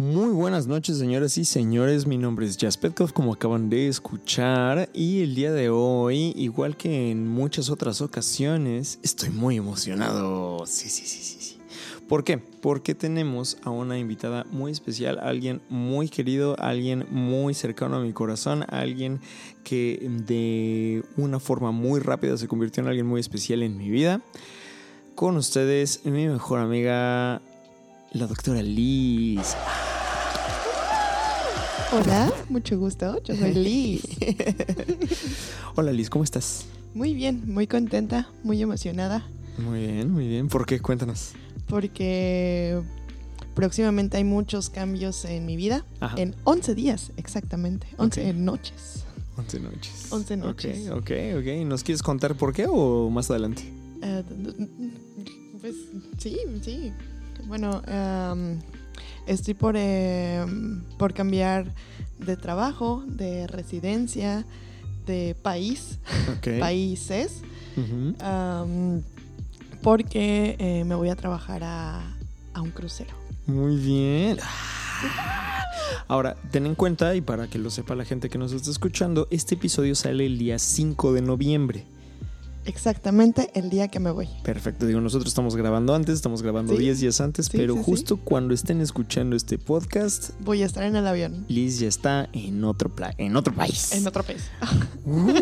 Muy buenas noches, señoras y señores. Mi nombre es Jazz Petkov, como acaban de escuchar. Y el día de hoy, igual que en muchas otras ocasiones, estoy muy emocionado. Sí, sí, sí, sí. sí. ¿Por qué? Porque tenemos a una invitada muy especial, alguien muy querido, alguien muy cercano a mi corazón, alguien que de una forma muy rápida se convirtió en alguien muy especial en mi vida. Con ustedes, mi mejor amiga, la doctora Liz. Hola, mucho gusto. Yo soy Liz. Hola Liz, ¿cómo estás? Muy bien, muy contenta, muy emocionada, Muy bien, muy bien. ¿Por qué? Cuéntanos. porque próximamente hay muchos cambios en mi vida. Ajá. En 11 días, exactamente. 11 noches. 11 noches. 11 noches. Ok, ok, ok. ¿Nos quieres contar por qué o más adelante? Eh, pues sí, sí. Bueno, em, estoy por, em, por cambiar de trabajo, de residencia, de país, países. Am, porque eh, me voy a trabajar a, a un crucero. Muy bien. Ahora, ten en cuenta, y para que lo sepa la gente que nos está escuchando, este episodio sale el día 5 de noviembre. Exactamente el día que me voy. Perfecto, digo, nosotros estamos grabando antes, estamos grabando Sí. 10 días antes, Sí, pero sí. justo cuando estén escuchando este podcast, Voy a estar en el avión. Liz ya está en otro, pla- en otro país. En otro país. Uh,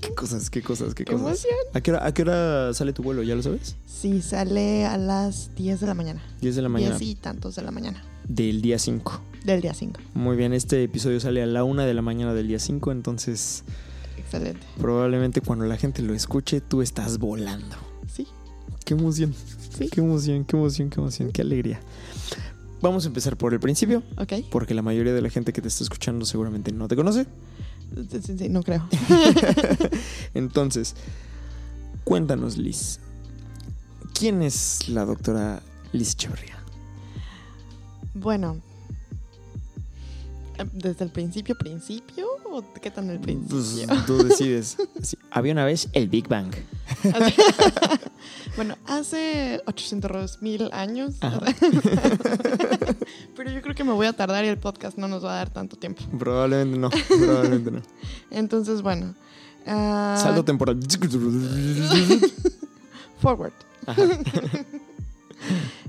qué cosas, qué cosas, qué, ¡Qué cosas. emoción! ¿A qué, hora, ¿A qué hora sale tu vuelo? ¿Ya lo sabes? Sí, sale a las 10 de la mañana. 10 de la mañana 10 y tantos de la mañana. del día 5. Del día 5. Muy bien, este episodio sale a la 1 de la mañana del día 5, entonces Excelente. probablemente cuando la gente lo escuche tú estás volando. Sí. Qué emoción, Sí. qué emoción, qué emoción, qué emoción, qué alegría. Vamos a empezar por el principio, Ok. porque la mayoría de la gente que te está escuchando seguramente no te conoce. Sí, sí, no creo. Entonces, cuéntanos, Liz. ¿Quién es la doctora Liz Echeverría? Bueno. eh, ¿Desde el principio, principio? ¿O qué tan el Pues principio? tú decides. Sí, Había una vez el Big Bang. Bueno, hace 800 mil años. Pero yo creo que me voy a tardar y el podcast no nos va a dar tanto tiempo. Probablemente no, probablemente no. Entonces, bueno. ah, Saldo temporal. Forward.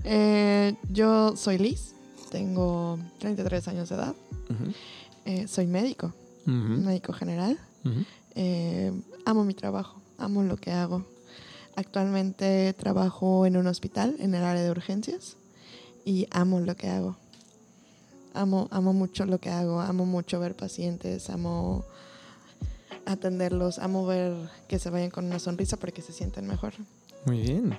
Eh, yo soy Liz, tengo 33 años de edad, eh, soy médico, médico general. Eh, amo mi trabajo, amo lo que hago. Actualmente trabajo en un hospital en el área de urgencias y amo lo que hago. Amo, amo mucho lo que hago, amo mucho ver pacientes, amo atenderlos, amo ver que se vayan con una sonrisa porque se sienten mejor. Muy bien.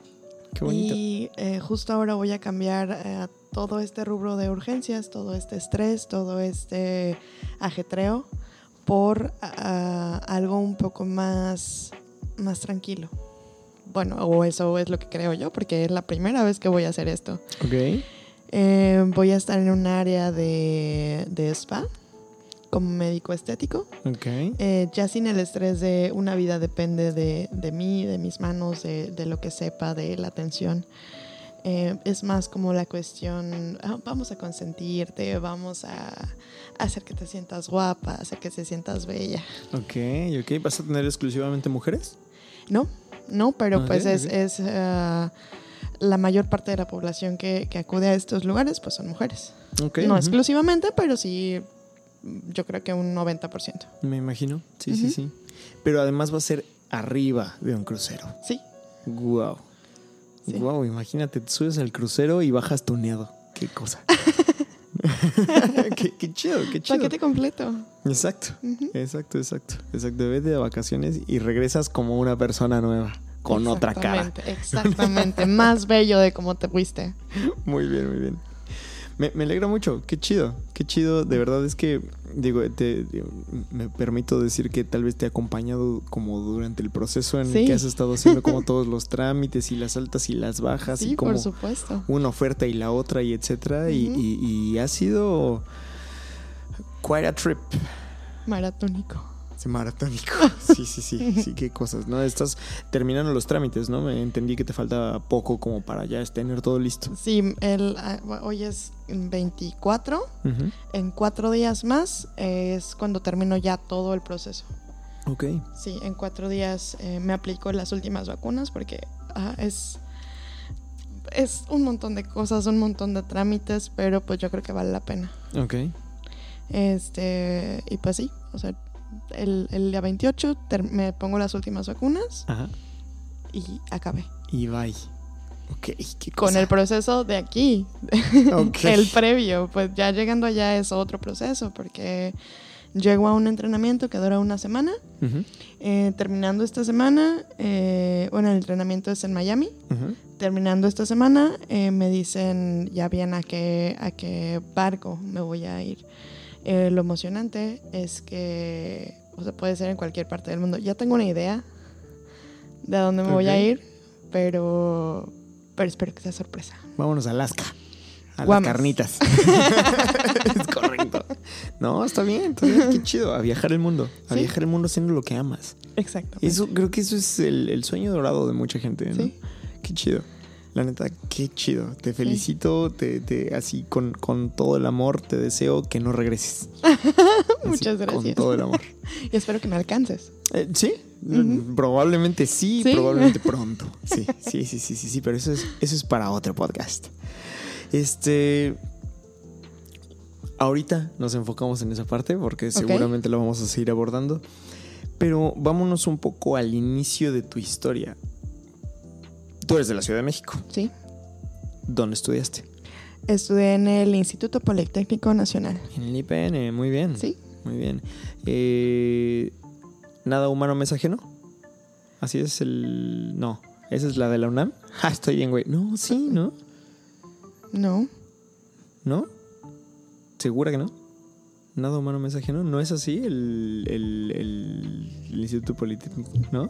Qué bonito. Y eh, justo ahora voy a cambiar eh, todo este rubro de urgencias, todo este estrés, todo este ajetreo por ah, algo un poco más, más tranquilo. Bueno, o eso es lo que creo yo, porque es la primera vez que voy a hacer esto. Ok. Eh, voy a estar en un área de, de spa como médico estético. Ok. Eh, ya sin el estrés de una vida depende de, de mí, de mis manos, de, de lo que sepa, de la atención. Eh, es más como la cuestión, ah, vamos a consentirte, vamos a hacer que te sientas guapa, hacer que te sientas bella. Ok, ok. ¿Vas a tener exclusivamente mujeres? No, no, pero Ok, pues es, es, ah, la mayor parte de la población que, que acude a estos lugares pues son mujeres. Ok. no exclusivamente, pero sí yo creo que un 90%. Me imagino. Sí, sí, sí. Pero además va a ser arriba de un crucero. Sí, Wow. Sí. Wow, imagínate, te subes al crucero y bajas tuneado. Qué cosa. qué, qué chido, qué chido. paquete completo. Exacto, exacto, exacto. Exacto. Vete de vacaciones y regresas como una persona nueva. con otra cara. Exactamente, Exactamente, más bello de cómo te fuiste. Muy bien, muy bien. Me, me alegra mucho, qué chido, qué chido. De verdad es que, digo, te, me permito decir que tal vez te he acompañado como durante el proceso en el que has estado haciendo como todos los trámites y las altas y las bajas y como por supuesto. una oferta y la otra y etcétera. y, y- y ha sido quite a trip. Maratónico. Sí, maratónico. Sí, sí, sí. Sí, qué cosas, ¿no? Estás terminando los trámites, ¿no? Me entendí que te falta poco como para ya tener todo listo. Sí, el, ah, hoy es 24. Ujú. En cuatro días más es cuando termino ya todo el proceso. Ok. Sí, en cuatro días eh, me aplico las últimas vacunas porque ah, es, es un montón de cosas, un montón de trámites, pero pues yo creo que vale la pena. Ok. Este, y pues sí, o sea, el, el día 28 ter- me pongo las últimas vacunas Ajá. y acabé. Y bye. Ok, qué Con cosa. el proceso de aquí, Ok. el previo, pues ya llegando allá es otro proceso porque llego a un entrenamiento que dura una semana. Ujú, Eh, terminando esta semana, eh, bueno, el entrenamiento es en Miami. ujú. Terminando esta semana, eh, me dicen ya bien a qué, a qué barco me voy a ir. Eh, lo emocionante es que, o sea, puede ser en cualquier parte del mundo. Ya tengo una idea de a dónde me voy a ir, pero, pero espero que sea sorpresa. Vámonos a Alaska. A las carnitas. es correcto. No, está bien, está bien. Qué chido. A viajar el mundo. A Sí. viajar el mundo haciendo lo que amas. Exacto. Eso, creo que eso es el, el sueño dorado de mucha gente, ¿no? Sí. Qué chido. La neta, qué chido. Te felicito, te, te- así con, con todo el amor, te deseo que no regreses. Así, Muchas Con gracias. todo el amor. Y espero que me alcances. Eh, sí, probablemente sí, Sí. probablemente pronto. Sí, sí, sí, sí, sí, sí, pero eso es, eso es para otro podcast. Este. Ahorita nos enfocamos en esa parte porque seguramente lo vamos a seguir abordando. Pero vámonos un poco al inicio de tu historia. Tú eres de la Ciudad de México. Sí. ¿Dónde estudiaste? Estudié en el Instituto Politécnico Nacional. En el IPN, muy bien. Sí. Muy bien. Eh, ¿Nada humano mensajero? Así es el. No. ¿Esa es la de la UNAM? Ah, estoy bien, güey. No, sí, ¿no? No. ¿No? ¿Segura que no? ¿Nada humano mensajero? ¿No es así el, el- el- el Instituto Politécnico? ¿No?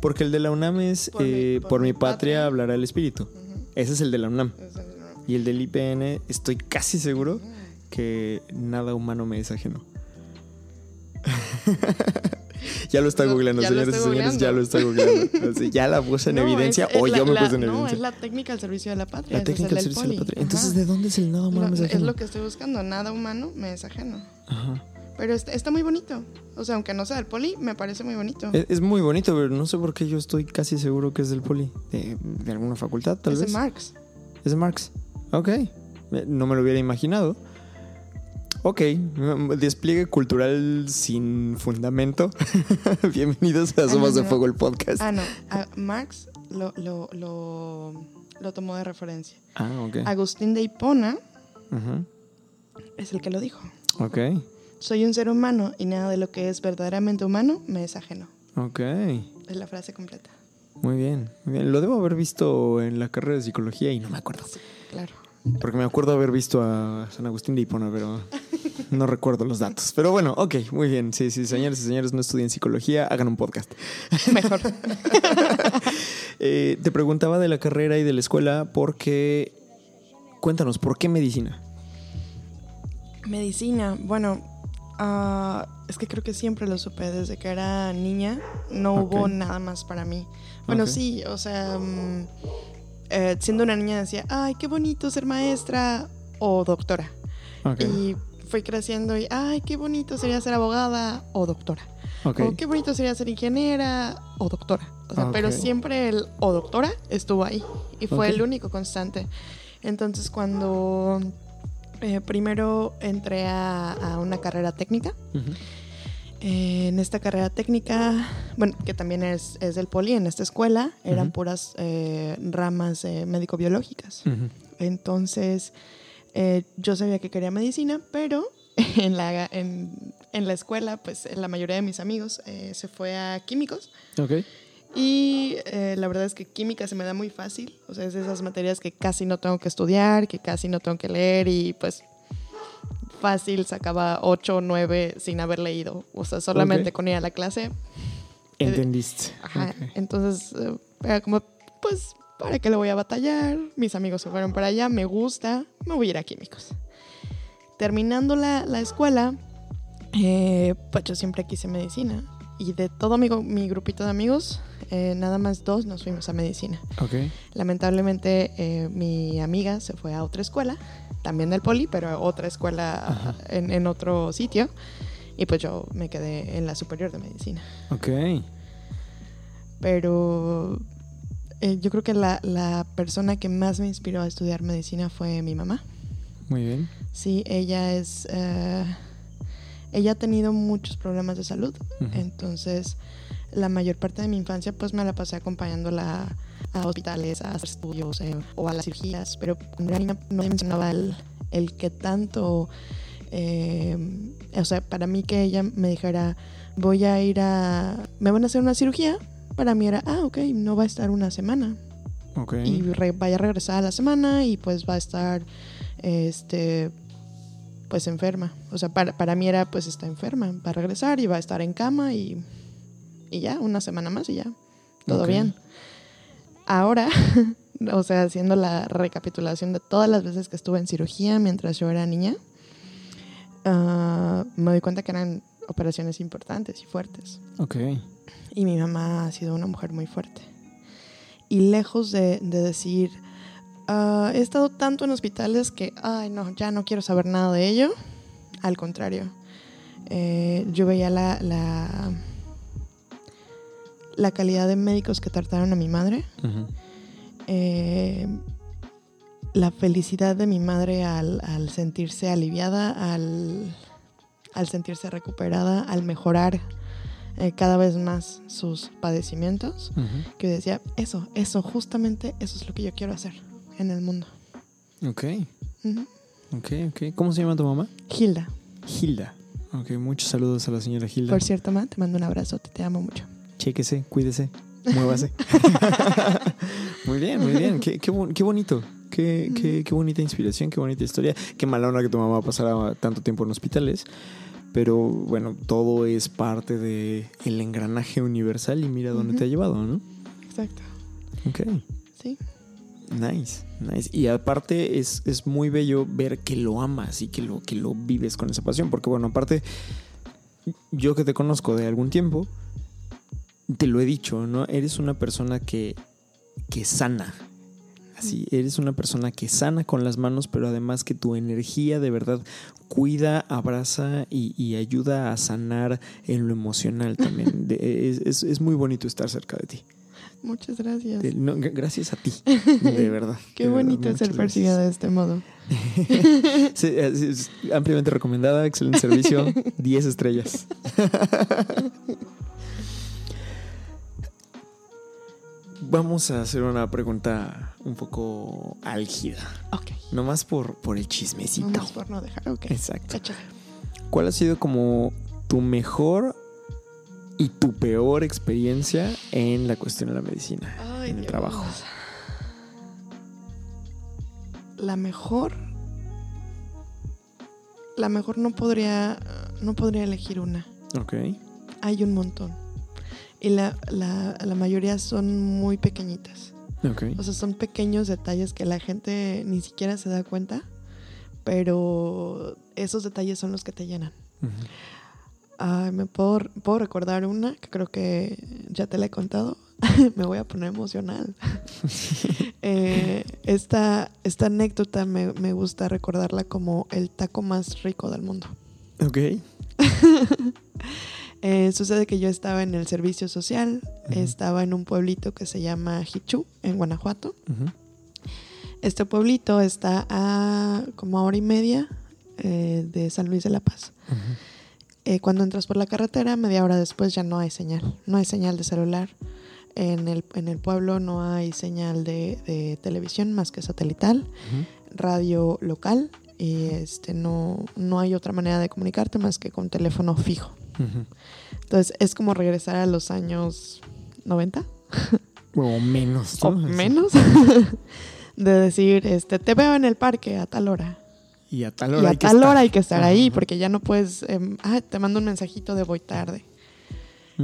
Porque el de la UNAM es Por mi- eh, por por, mi mi patria, patria. hablará el espíritu. Ese es el de la UNAM. Y el del IPN, estoy casi seguro que nada humano me es ajeno. ya lo está Lo- googleando, señores y señores, ya lo está googleando. Así, ya la puse en No, evidencia es- es o la- yo me la- puse en No, evidencia. es la técnica al servicio de la patria. La técnica del servicio de la patria. Entonces. ¿de dónde es el nada humano Lo- me es lo que estoy buscando. Nada humano me es ajeno. Ajá. Pero está, está muy bonito. O sea, aunque no sea del poli, me parece muy bonito. Es, es muy bonito, pero no sé por qué yo estoy casi seguro que es del poli. De, de alguna facultad, tal es de vez. Marx. Es de Marx. Ok. No me lo hubiera imaginado. Ok. Despliegue cultural sin fundamento. Bienvenidos a Ah, Somos no, de. Fuego el podcast. Ah, no. a Marx lo, lo, lo, lo tomó de referencia. Ah, ok. Agustín de Hipona es el que lo dijo. Ok. Soy un ser humano y nada de lo que es verdaderamente humano me es ajeno. Ok. Es la frase completa. Muy bien, muy bien. Lo debo haber visto en la carrera de psicología y no me acuerdo. Claro. Porque me acuerdo haber visto a San Agustín de Hipona, pero no recuerdo los datos. Pero bueno, ok, muy bien. Sí, sí, señores y señores, no estudien psicología, hagan un podcast. Mejor. Eh, te preguntaba de la carrera y de la escuela porque... Cuéntanos, ¿por qué medicina? Medicina. Bueno, ah, es que creo que siempre lo supe. Desde que era niña no hubo nada más para mí. Bueno, sí, o sea, mm, eh, siendo una niña decía, ay, qué bonito ser maestra o doctora. Ok, Y fui creciendo y, ay, qué bonito sería ser abogada o doctora. O qué bonito sería ser ingeniera o doctora. O sea, pero siempre el o doctora estuvo ahí. Y fue el único constante. Entonces, cuando eh, primero entré a, a una carrera técnica, eh, en esta carrera técnica, bueno, que también es, es del poli, en esta escuela, eran puras eh, ramas médico-biológicas. Entonces, eh, yo sabía que quería medicina, pero en la, en, en la escuela, pues la mayoría de mis amigos eh, se fue a químicos Ok. Y eh, la verdad es que química se me da muy fácil. O sea, es de esas materias que casi no tengo que estudiar, que casi no tengo que leer y pues fácil sacaba 8 o 9 sin haber leído. O sea, solamente Ok. con ir a la clase. Entendiste. Ajá. Ok. Entonces, eh, era como, pues, ¿para qué le voy a batallar? Mis amigos se fueron para allá, me gusta, me voy a ir a químicos. Terminando la, la escuela, eh, pues yo siempre quise medicina. Y de todo mi, mi grupito de amigos, eh, nada más dos nos fuimos a medicina. Ok. Lamentablemente, eh, mi amiga se fue a otra escuela, también del poli, pero otra escuela en, en otro sitio. Y pues yo me quedé en la superior de medicina. Ok. Pero eh, yo creo que la, la persona que más me inspiró a estudiar medicina fue mi mamá. Muy bien. Sí, ella es... eh, ella ha tenido muchos problemas de salud, entonces la mayor parte de mi infancia pues me la pasé acompañándola a hospitales, a hacer estudios eh, o a las cirugías, pero no me mencionaba el, el que tanto, eh, o sea, para mí que ella me dijera, voy a ir a, me van a hacer una cirugía, para mí era, ah, ok, no va a estar una semana, Ok. y re- vaya a regresar a la semana y pues va a estar este pues enferma. O sea, para, para mí era pues está enferma, va a regresar y va a estar en cama y, y ya, una semana más y ya, todo bien. Ahora, o sea, haciendo la recapitulación de todas las veces que estuve en cirugía mientras yo era niña, ah, me doy cuenta que eran operaciones importantes y fuertes. Ok. Y mi mamá ha sido una mujer muy fuerte. Y lejos de, de decir, "Ah, he estado tanto en hospitales que, ay, no, ya no quiero saber nada de ello. Al contrario, eh, yo veía la, la, la calidad de médicos que trataron a mi madre, eh, la felicidad de mi madre al, al sentirse aliviada, al, al sentirse recuperada, al mejorar eh, cada vez más sus padecimientos, que decía, eso, eso, justamente eso es lo que yo quiero hacer en el mundo. Ok. Ujú. Ok, ok. ¿Cómo se llama tu mamá? Hilda, Hilda. Ok, muchos saludos a la señora Hilda. por cierto, ma, te mando un abrazo, te, te amo mucho. Chéquese, cuídese, muévase. muy bien, muy bien. Qué, qué, qué bonito. Qué, qué, qué bonita inspiración, qué bonita historia. Qué mala onda que tu mamá pasara tanto tiempo en hospitales. Pero bueno, todo es parte del el engranaje universal y mira dónde te ha llevado, ¿no? Exacto, Ok. sí. Nice, nice. Y aparte es, es muy bello ver que lo amas y que lo, que lo vives con esa pasión. Porque bueno, aparte, yo que te conozco de algún tiempo, te lo he dicho, ¿no? Eres una persona que, que sana. Así, eres una persona que sana con las manos, pero además que tu energía de verdad cuida, abraza y, y ayuda a sanar en lo emocional también. De- es, es- es muy bonito estar cerca de ti. Muchas gracias. De- no, gracias a ti, de verdad. Qué de bonito ser percibida de este modo. Sí, es ampliamente recomendada, excelente servicio, 10 estrellas. Vamos a hacer una pregunta un poco álgida, Ok, nomás por, por el chismecito. vamos por no dejar, ok. Exacto. Échale. ¿Cuál ha sido como tu mejor y tu peor experiencia en la cuestión de la medicina, Ay, en el Dios. trabajo? La mejor. La mejor no podría. No podría elegir una. Ok. Hay un montón. Y la, la, la mayoría son muy pequeñitas. Ok. O sea, son pequeños detalles que la gente ni siquiera se da cuenta. Pero esos detalles son los que te llenan. Me puedo, puedo recordar una que creo que ya te la he contado. me voy a poner emocional. Eh, esta, esta anécdota me, me gusta recordarla como el taco más rico del mundo. Ok. Eh, sucede que yo estaba en el servicio social, estaba en un pueblito que se llama Hichú, en Guanajuato. Este pueblito está a como a hora y media eh, de San Luis de la Paz. Eh, cuando entras por la carretera, media hora después ya no hay señal. No hay señal de celular. En el, en el pueblo no hay señal de, de televisión más que satelital, radio local y este, no, no hay otra manera de comunicarte más que con teléfono fijo. Entonces es como regresar a los años 90, O menos. o ¿no? menos de decir, este, te veo en el parque a tal hora. Y a tal y hora a hay que tal estar. hora hay que estar ahí Ajá. porque ya no puedes, em, ah, te mando un mensajito de voy tarde.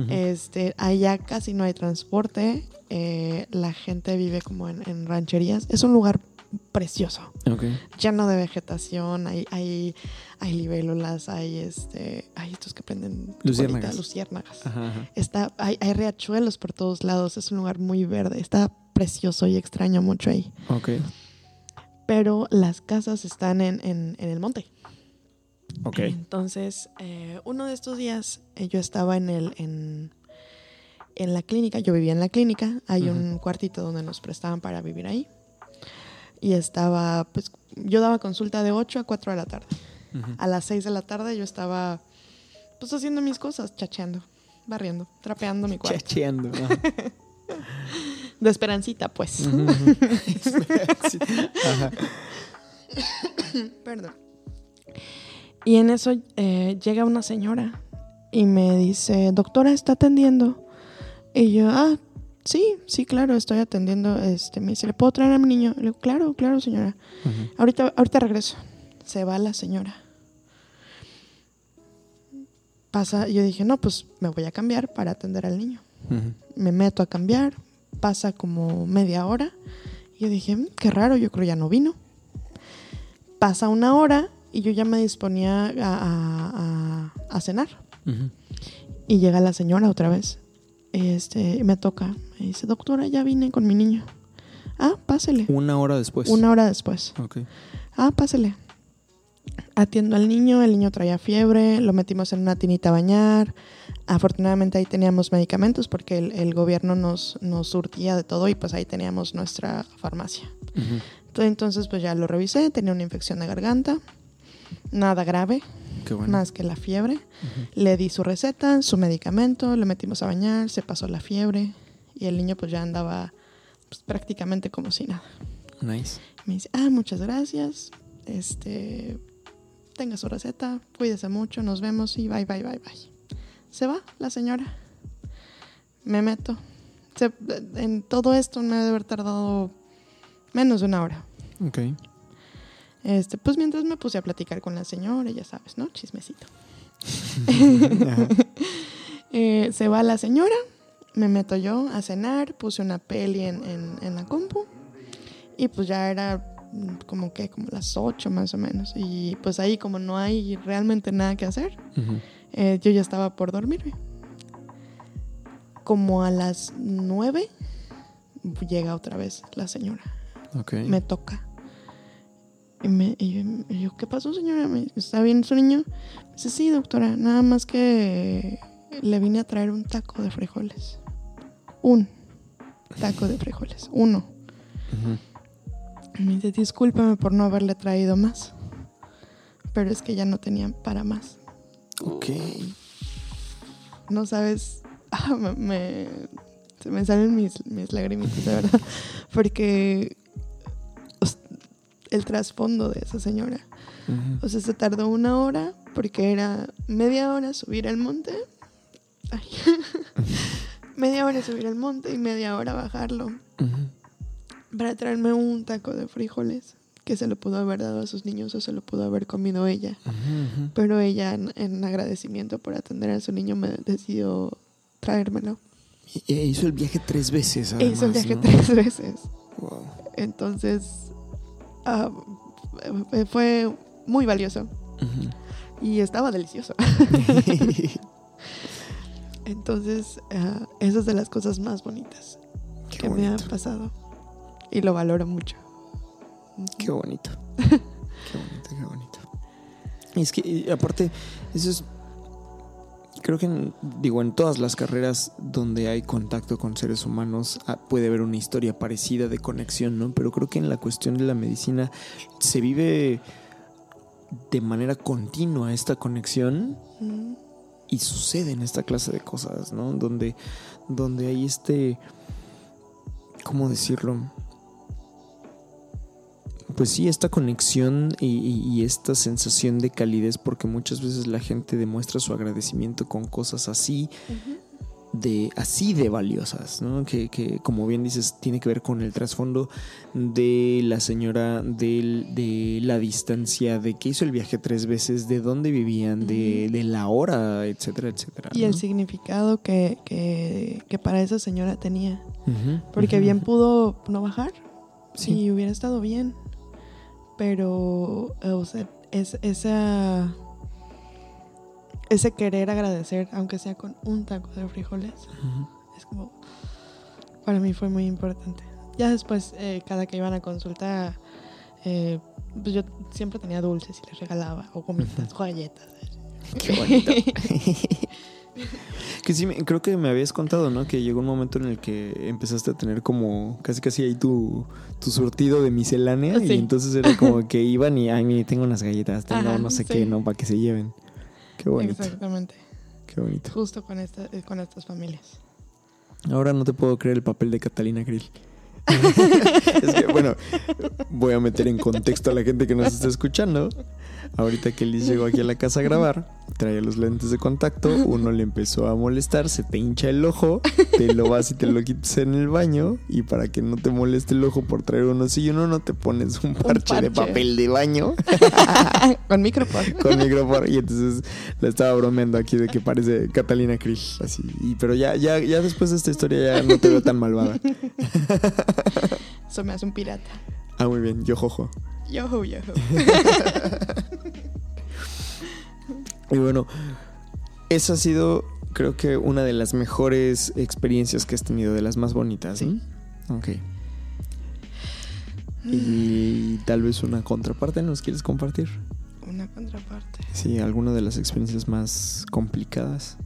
Este, allá casi no hay transporte, eh, la gente vive como en, en rancherías. Es un lugar precioso, Ok. lleno de vegetación, hay, hay, hay libélulas, hay este, hay estos que prenden Luciérnagas. luciérnagas. Ajá, ajá. Está, hay, hay riachuelos por todos lados, es un lugar muy verde, está precioso y extraño mucho ahí. Ok. Pero las casas están en, en- en el monte. Ok. Entonces, eh, uno de estos días eh, yo estaba en el en, en la clínica, yo vivía en la clínica, hay un cuartito donde nos prestaban para vivir ahí. Y estaba, pues, yo daba consulta de 8 a 4 de la tarde. A las 6 de la tarde yo estaba, pues, haciendo mis cosas, chacheando, barriendo, trapeando mi cuarto. Chacheando. ajá. De esperancita, pues. Ajá. Perdón. Y en eso eh, llega una señora y me dice, doctora, ¿está atendiendo? Y yo, ah, sí, sí, claro, estoy atendiendo. Este, me dice, ¿le puedo traer a mi niño? Le digo, claro, claro, señora. Ahorita, ahorita regreso. Se va la señora. Pasa, yo dije, no, pues me voy a cambiar para atender al niño. Me meto a cambiar, pasa como media hora. Y yo dije, "Mm, qué raro, yo creo ya no vino. Pasa una hora y yo ya me disponía a, a- a- a cenar. Y llega la señora otra vez. Este, y me toca. Me dice, doctora, ya vine con mi niño. Ah, pásele. Una hora después. Una hora después. Ok. Ah, pásele. Atiendo al niño, el niño traía fiebre, lo metimos en una tinita a bañar. Afortunadamente ahí teníamos medicamentos porque el, el gobierno nos, nos surtía de todo y pues ahí teníamos nuestra farmacia. Ujú. Entonces, Entonces pues ya lo revisé, tenía una infección de garganta, nada grave, bueno. más que la fiebre. Le di su receta, su medicamento, lo metimos a bañar, se pasó la fiebre y el niño pues ya andaba pues, prácticamente como si nada. Nice. Me dice, ah, muchas gracias. Este, tenga su receta, cuídese mucho, nos vemos y bye, bye, bye, bye. Se va la señora. Me meto. Se- en todo esto me debe haber tardado menos de una hora. Ok. Este, pues mientras me puse a platicar con la señora, ya sabes, ¿no? Chismecito. Eh, se va la señora, me meto yo a cenar, puse una peli en, en- en la compu y pues ya era mm, como que como las 8 más o menos y pues ahí como no hay realmente nada que hacer, eh, yo ya estaba por dormirme. Como a las 9 llega otra vez la señora, Ok. me toca. Y, me, y yo- ¿qué pasó señora? ¿Está bien su niño? Me dice, sí doctora, nada más que le vine a traer un taco de frijoles. Un taco de frijoles, uno. Y me dice, discúlpame por no haberle traído más. Pero es que ya no tenía para más. Ok. No sabes, ah, me, me- se me salen mis, mis lagrimitas, de verdad. Porque el trasfondo de esa señora. O sea, se tardó una hora porque era media hora subir al monte. Ay. media hora subir al monte y media hora bajarlo para traerme un taco de frijoles que se lo pudo haber dado a sus niños o se lo pudo haber comido ella. Ujú. Pero ella, en, en agradecimiento por atender a su niño, me decidió traérmelo. Y- e hizo el viaje tres veces. E hizo el viaje ¿no? tres veces. Wow. Entonces, ah, fue muy valioso y estaba delicioso. Entonces, esa es de las cosas más bonitas Qué que me ha pasado. Y lo valoro mucho. Qué bonito. Qué bonito, qué bonito. Y es que, y aparte, eso es. Creo que, en- digo, en todas las carreras donde hay contacto con seres humanos ah, puede haber una historia parecida de conexión, ¿no? Pero creo que en la cuestión de la medicina se vive de manera continua esta conexión Mm, y suceden esta clase de cosas, ¿no? Donde, donde hay este, ¿cómo decirlo? Pues sí, esta conexión y, esta sensación de calidez, porque muchas veces la gente demuestra su agradecimiento con cosas así, de así de valiosas, ¿no? Que, que, como bien dices, tiene que ver con el trasfondo de la señora, de, de la distancia, de que hizo el viaje tres veces, de dónde vivían, de, de la hora, etcétera, etcétera. Y el significado que, que, que para esa señora tenía. Porque bien pudo no bajar Sí. y hubiera estado bien. Pero, o sea, es, esa, ese querer agradecer, aunque sea con un taco de frijoles, es como, para mí fue muy importante. Ya después, eh, cada que iban a consulta, eh, pues yo siempre tenía dulces y les regalaba, o gomitas, o galletas. Qué bonito. que sí, me- creo que me habías contado, ¿no? Que llegó un momento en el que empezaste a tener como casi casi ahí tu, tu surtido de miscelánea y entonces era como que iban y, ay, mire, tengo unas galletas, tengo Ajá, no sé sí. qué, ¿no? Para que se lleven. Qué bonito, Exactamente. qué bonito. Justo con, esta, eh, con estas familias. Ahora no te puedo creer el papel de Catalina Grill. es que, bueno, voy a meter en contexto a la gente que nos está escuchando. Ahorita que Liz llegó aquí a la casa a grabar, traía los lentes de contacto, uno le empezó a molestar, se te hincha el ojo, te lo vas y te lo quitas en el baño y para que no te moleste el ojo por traer uno sí y uno no te pones un parche, de parche. papel de baño con micrófono. con micrófono y entonces la estaba bromeando aquí de que parece Catalina Krill así y pero ya ya ya después de esta historia ya no te veo tan malvada Eso me hace un pirata. ah muy bien yo jojo Yoho, yoho. Y bueno esa ha sido creo que una de las mejores experiencias que has tenido de las más bonitas Sí. ¿no? ok y tal vez una contraparte nos quieres compartir Una contraparte. sí alguna de las experiencias más complicadas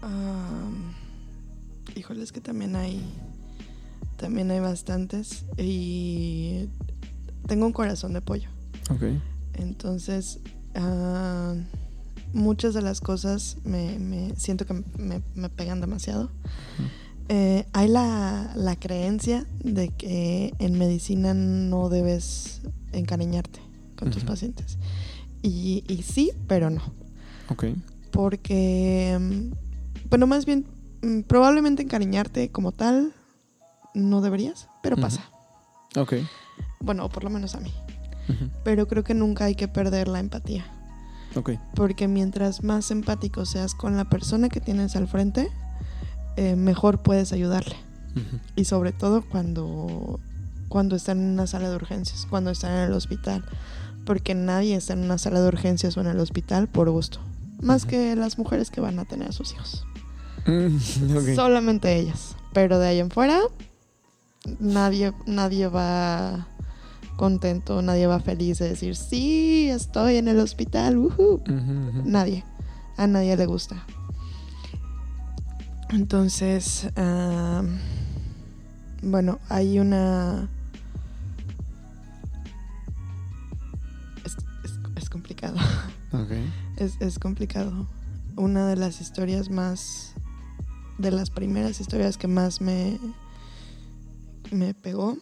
Am, híjole, es que también hay. También hay bastantes. Y tengo un corazón de pollo. ok Entonces, ah, muchas de las cosas me, me- siento que me, me pegan demasiado. Eh, hay la, la creencia de que en medicina no debes encariñarte con tus pacientes. Y, y sí, pero no. ok Porque, bueno, más bien, mm, probablemente encariñarte como tal no deberías, pero pasa. ok Bueno, por lo menos a mí. Pero creo que nunca hay que perder la empatía. ok Porque mientras más empático seas con la persona que tienes al frente, eh, mejor puedes ayudarle. Y sobre todo cuando, cuando está en una sala de urgencias, cuando está en el hospital. Porque nadie está en una sala de urgencias o en el hospital por gusto. Más que las mujeres que van a tener a sus hijos. Mm. Solamente ellas. Pero de ahí en fuera, nadie, nadie va contento, nadie va feliz de decir, sí, estoy en el hospital. ujú". Ujú, ujú. Nadie. A nadie le gusta. Entonces, bueno, hay una... Es, es- es complicado. Ok. Es, es complicado. Una de las historias más... De las primeras historias que más me... Me pegó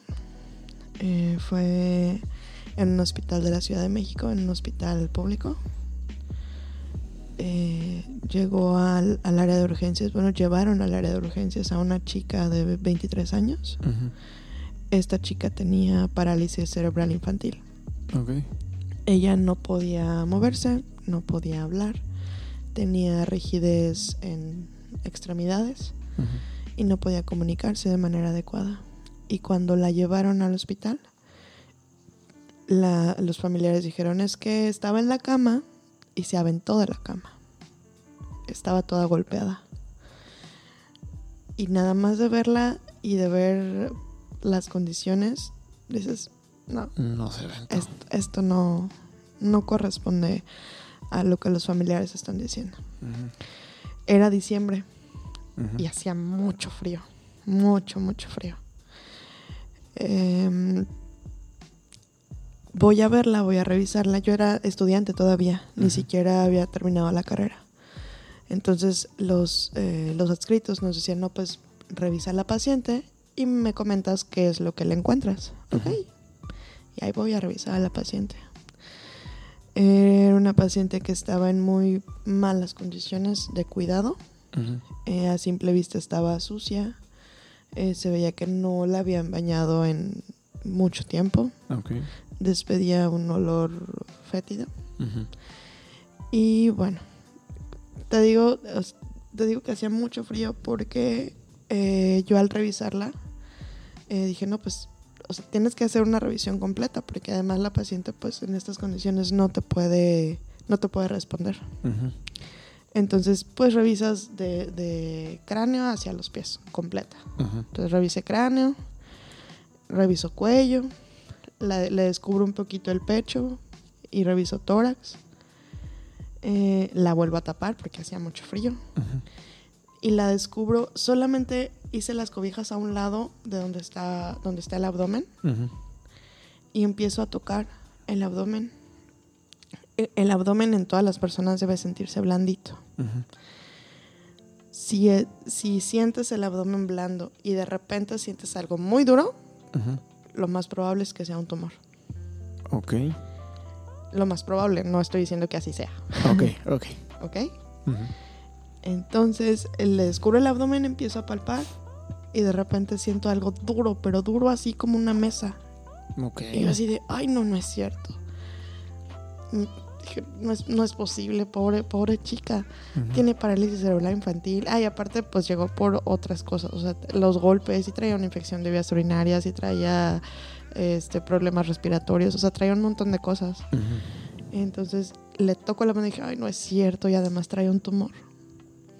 eh, fue en un hospital de la Ciudad de México, en un hospital público. Eh, llegó al, al área de urgencias, bueno, llevaron al área de urgencias a una chica de 23 años. Esta chica tenía parálisis cerebral infantil. Ok. Ella no podía moverse, no podía hablar, tenía rigidez en extremidades y no podía comunicarse de manera adecuada. Y cuando la llevaron al hospital, la- los familiares dijeron es que estaba en la cama y se aventó de la cama. Estaba toda golpeada. Y nada más de verla y de ver las condiciones, dices, no, No se ven. esto, esto no, no corresponde a lo que los familiares están diciendo. Era diciembre y hacía mucho frío, mucho, mucho frío. Em, voy a verla, voy a revisarla. Yo era estudiante todavía, ni siquiera había terminado la carrera. Entonces los, eh, los adscritos nos decían, no, pues revisa a la paciente y me comentas qué es lo que le encuentras. Ok. Ujú. Y ahí voy a revisar a la paciente. Era una paciente que estaba en muy malas condiciones de cuidado. Eh, a simple vista estaba sucia. Eh, se veía que no la habían bañado en mucho tiempo. Despedía un olor fétido. Y bueno, te digo, te digo que hacía mucho frío porque eh, yo al revisarla eh, dije, no, pues, o sea, tienes que hacer una revisión completa porque además la paciente, pues, en estas condiciones no te puede, no te puede responder. Entonces, pues, revisas de, de cráneo hacia los pies, completa. Entonces revisé cráneo, reviso cuello, la- le descubro un poquito el pecho y reviso tórax. Eh, la vuelvo a tapar porque hacía mucho frío. Y la descubro, solamente hice las cobijas a un lado de donde está, donde está el abdomen y empiezo a tocar el abdomen. E- El abdomen en todas las personas debe sentirse blandito. Si, e- si sientes el abdomen blando y de repente sientes algo muy duro, lo más probable es que sea un tumor. Ok. Lo más probable, no estoy diciendo que así sea, Ok, ok. ¿ok? Entonces le descubro el abdomen, empiezo a palpar y de repente siento algo duro, pero duro así como una mesa. Ok. Y yo así de, ay, no, no es cierto. Dije, no es, no es posible, pobre, pobre chica. Tiene parálisis cerebral infantil. Ay, aparte, pues llegó por otras cosas. O sea, los golpes, y traía una infección de vías urinarias, y traía este, problemas respiratorios. O sea, traía un montón de cosas. Entonces le toco la mano y dije, ay, no es cierto. Y además traía un tumor.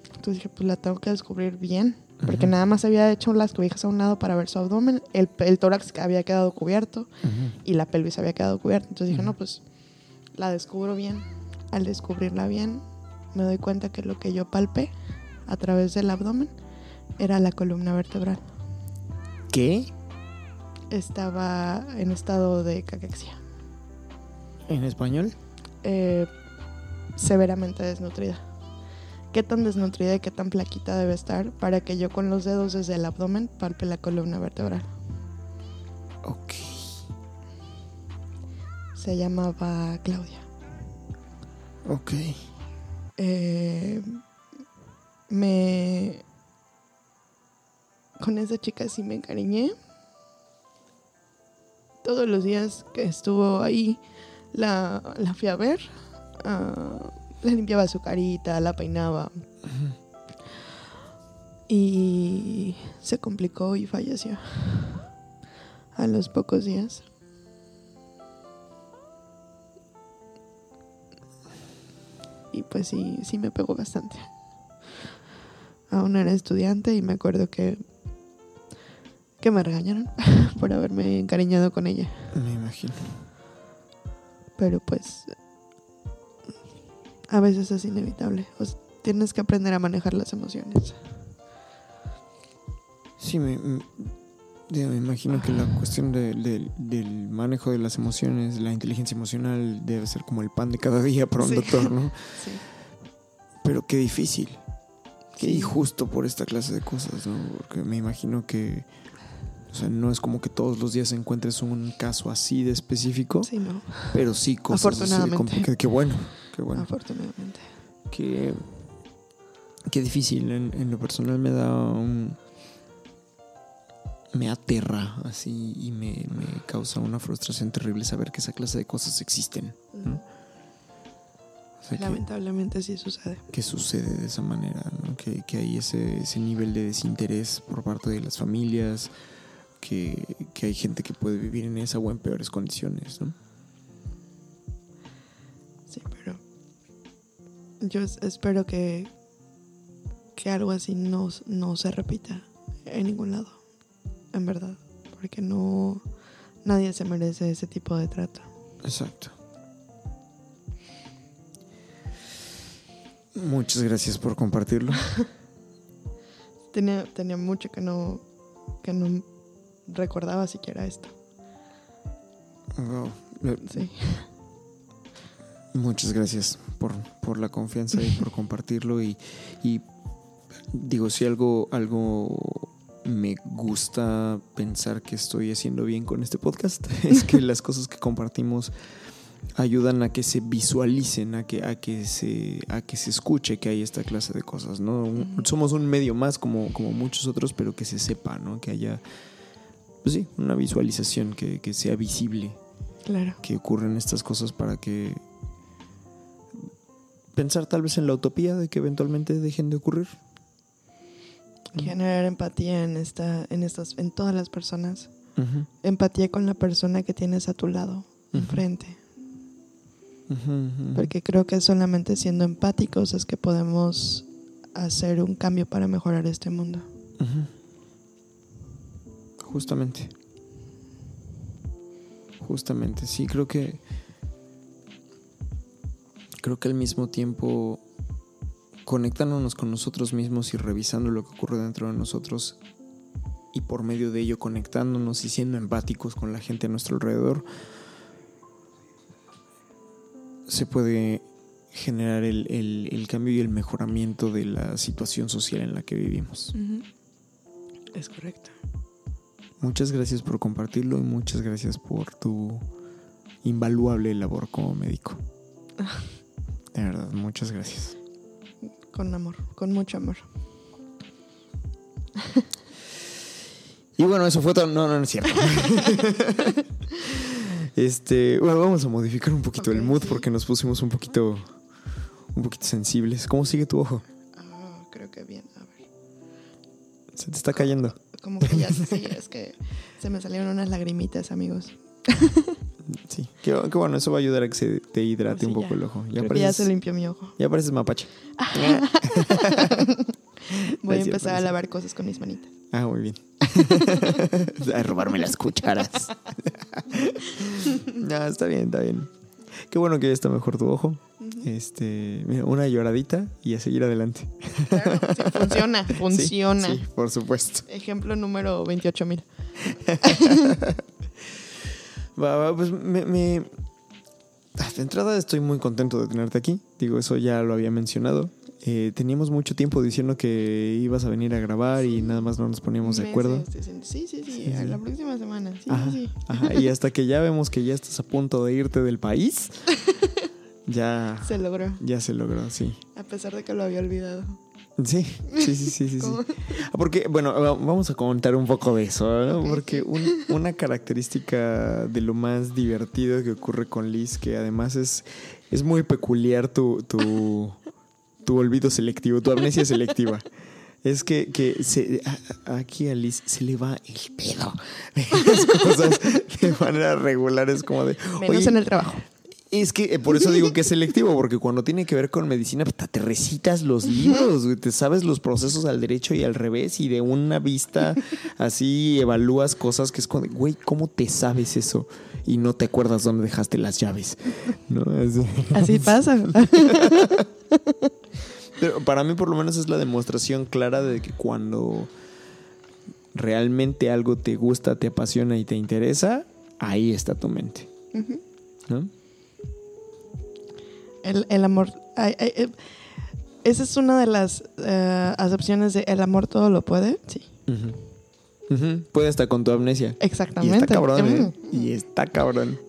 Entonces dije, pues la tengo que descubrir bien. Porque nada más había hecho las cobijas a un lado para ver su abdomen. El, el tórax había quedado cubierto y la pelvis había quedado cubierta. Entonces dije, no, pues la descubro bien. Al descubrirla bien, me doy cuenta que lo que yo palpé a través del abdomen era la columna vertebral. ¿Qué? Estaba en estado de caquexia, ¿En español? eh, severamente desnutrida. ¿Qué tan desnutrida y qué tan flaquita debe estar para que yo con los dedos desde el abdomen palpe la columna vertebral? Ok. Se llamaba Claudia. Ok. Eh, me con esa chica sí me encariñé. Todos los días que estuvo ahí la, la fui a ver. Ah, le limpiaba su carita la peinaba. Y se complicó y falleció a los pocos días y pues sí, sí me pegó bastante. Aún era estudiante y me acuerdo que, que me regañaron por haberme encariñado con ella. Me imagino. Pero pues a veces es inevitable. O sea, tienes que aprender a manejar las emociones. Sí, me, me- me imagino que la cuestión de- de- del manejo de las emociones, la inteligencia emocional, debe ser como el pan de cada día para un Sí. doctor, ¿no? Sí. Pero qué difícil. Qué injusto por esta clase de cosas, ¿no? Porque me imagino que. O sea, no es como que todos los días encuentres un caso así de específico, Sí, no. pero sí cosas así de Afortunadamente. complicadas. Qué bueno, qué bueno. Afortunadamente. Qué, qué difícil. En, en lo personal me da un. Me aterra así y me, me causa una frustración terrible saber que esa clase de cosas existen. ¿no? O sea, que- Lamentablemente sí sucede. que sucede de esa manera, ¿no? que, que hay ese, ese nivel de desinterés por parte de las familias, que, que hay gente que puede vivir en esa o en peores condiciones. ¿no? Sí, pero yo es- espero que, que algo así no, no se repita en ningún lado, en verdad, porque no nadie se merece ese tipo de trato. Exacto. Muchas gracias por compartirlo. Tenía, tenía mucho que no, que no recordaba siquiera esto. Eh, Sí. Muchas gracias por, por la confianza y por compartirlo. Y, y digo, si algo, algo me gusta pensar que estoy haciendo bien con este podcast, es que las cosas que compartimos ayudan a que se visualicen, a que, a que, se, a que se escuche que hay esta clase de cosas, ¿no? Un- Somos un medio más como, como muchos otros, pero que se sepa, ¿no? Que haya, pues sí, una visualización, que, que sea visible, Claro. que ocurren estas cosas para que pensar tal vez en la utopía de que eventualmente dejen de ocurrir. Generar empatía en esta, en estas, en todas las personas. Empatía con la persona que tienes a tu lado, enfrente. Porque creo que solamente siendo empáticos es que podemos hacer un cambio para mejorar este mundo. Justamente. Justamente, sí, creo que. Creo que al mismo tiempo, conectándonos con nosotros mismos y revisando lo que ocurre dentro de nosotros, y por medio de ello conectándonos y siendo empáticos con la gente a nuestro alrededor, se puede generar el, el- el cambio y el mejoramiento de la situación social en la que vivimos. Es correcto. Muchas gracias por compartirlo y muchas gracias por tu invaluable labor como médico. De verdad, muchas gracias. Con amor, con mucho amor. Y bueno, eso fue todo. No, no, no es cierto. este, bueno, vamos a modificar un poquito el mood sí. porque nos pusimos un poquito, un poquito sensibles. ¿Cómo sigue tu ojo? Ah, creo que bien. A ver. Se te está cayendo. Como que ya sí, es que se me salieron unas lagrimitas, amigos. Sí. Qué, qué bueno, eso va a ayudar a que se te hidrate Sí, un poco ya. el ojo. Ya que ya pareces, se limpió mi ojo. ya pareces mapache. Voy Es a cierto, empezar a lavar cosas con mis manitas. Ah, muy bien. a robarme las cucharas. no, está bien, está bien. Qué bueno que ya está mejor tu ojo. Este, mira, una lloradita y a seguir adelante. Claro, sí, funciona, Sí, funciona. Sí, por supuesto. Ejemplo número 28.000. Va, va, pues me, me- ah, De entrada estoy muy contento de tenerte aquí. Digo, eso ya lo había mencionado. Eh, teníamos mucho tiempo diciendo que ibas a venir a grabar y nada más no nos poníamos de acuerdo. Sí, sí, sí, sí, Sí, a la próxima semana. Sí, Ajá, sí. ajá, Y hasta que ya vemos que ya estás a punto de irte del país, ya, Se logró, ya se logró, sí. a pesar de que lo había olvidado. Sí, sí, sí, sí, sí. sí. Ah, Porque, bueno, va- vamos a comentar un poco de eso, ¿no? Porque un- una característica de lo más divertido que ocurre con Liz, que además es, es muy peculiar tu, tu, tu olvido selectivo, tu amnesia selectiva. Es que, que se, a- aquí a Liz se le va el pedo. Las cosas de manera regular es como de. Menos "Oye, en el trabajo. Es que eh, por eso digo que es selectivo, porque cuando tiene que ver con medicina, pues, te recitas los libros, güey, te sabes los procesos al derecho y al revés, y de una vista así evalúas cosas que es como, güey, ¿cómo te sabes eso? Y no te acuerdas dónde dejaste las llaves. ¿No? Así. Así pasa. Pero para mí por lo menos es la demostración clara de que cuando realmente algo te gusta, te apasiona y te interesa, ahí está tu mente. ¿no? El, el amor. ay, ay, eh, esa es una de las eh, acepciones de el amor todo lo puede. Sí, Ujú. Ujú. Puede estar con tu amnesia. Y exactamente. está cabrón, ¿eh? Y está cabrón.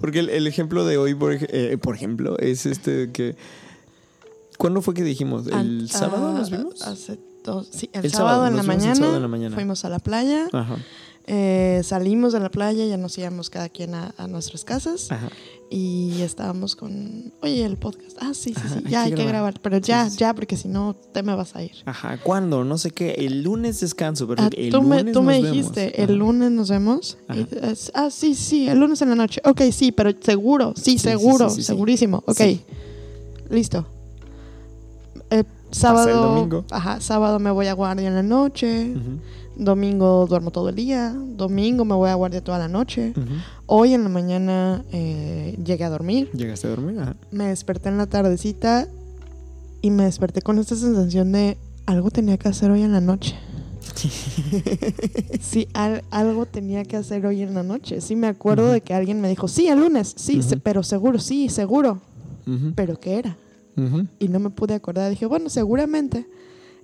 Porque el, el ejemplo de hoy, por, eh, por ejemplo, es este que... ¿Cuándo fue que dijimos? ¿El sábado ah, nos vimos? Hace dos, sí, el, El sábado, sábado, en la vimos el mañana, sábado en la mañana. Fuimos a la playa. Ajá, eh, salimos de la playa, ya nos íbamos cada quien a, a nuestras casas. ajá. Y estábamos con, oye, el podcast. Ah, sí, sí, sí, ya hay que grabar. grabar. Pero ya, sí, sí. ya, porque si no, te me vas a ir. Ajá, ¿cuándo? No sé qué. El lunes descanso, pero Ah, el tú me, lunes tú me nos dijiste, vemos. el Ajá. lunes nos vemos. Y, ah, sí, sí, el lunes en la noche. Ok, sí, pero seguro, sí, sí, seguro, segurísimo. Ok, listo. Eh, sábado, domingo. ajá, sábado me voy a guardia en la noche. Ujú, Domingo duermo todo el día. Domingo me voy a guardia toda la noche. Hoy en la mañana eh, llegué a dormir. ¿Llegaste a dormir? Ajá. Me desperté en la tardecita y me desperté con esta sensación de algo tenía que hacer hoy en la noche. Sí, al- algo tenía que hacer hoy en la noche. Sí, me acuerdo de que alguien me dijo, sí, el lunes, sí, se- pero seguro, sí, seguro. Pero ¿qué era? Y no me pude acordar. Dije, bueno, seguramente,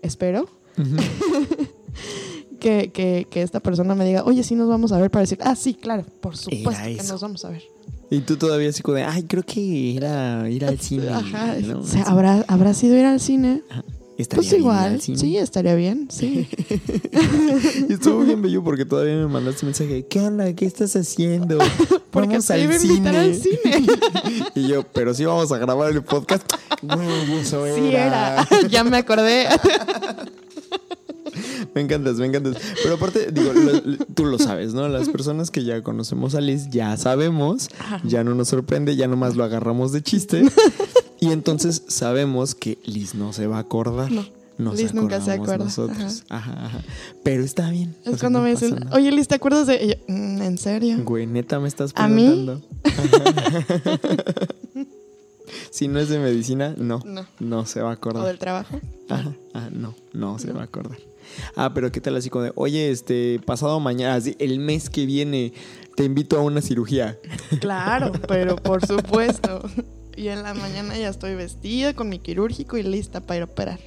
espero. que, que, que esta persona me diga, oye, sí nos vamos a ver para decir, ah, sí, claro, por supuesto que nos vamos a ver. Y tú todavía así como de, ay, creo que era ir al cine. Ajá, ¿no? o sea, ¿habrá, ¿habrá sido ir al cine? Estaría Pues ir igual, sí, estaría bien, sí. Y estuvo bien bello porque todavía me mandaste mensaje, ¿qué onda? ¿Qué estás haciendo? Porque Vamos al a cine. al cine. y yo, pero sí vamos a grabar el podcast. Güey, eso Sí era, ya me acordé. Me encantas, me encantas. Pero aparte, digo, lo- tú lo sabes, ¿no? Las personas que ya conocemos a Liz ya sabemos, ya no nos sorprende, ya nomás lo agarramos de chiste. Y entonces sabemos que Liz no se va a acordar. No, Nos Liz nunca se acuerda. Nosotros. Ajá. Ajá, Pero está bien. o Es sea, cuando no me dicen, nada. oye, Liz, ¿te acuerdas de...? Yo, "Mm, ¿En serio? Güey, neta me estás ¿A mí? preguntando. Ajá. si no es de medicina, no. No. No se va a acordar. ¿O del trabajo? Ajá, ah, no, no se va a acordar. Ah, pero qué tal así como de, oye, este, pasado mañana, así, el mes que viene, te invito a una cirugía. Claro, pero por supuesto. Y en la mañana ya estoy vestida con mi quirúrgico y lista para ir a operar.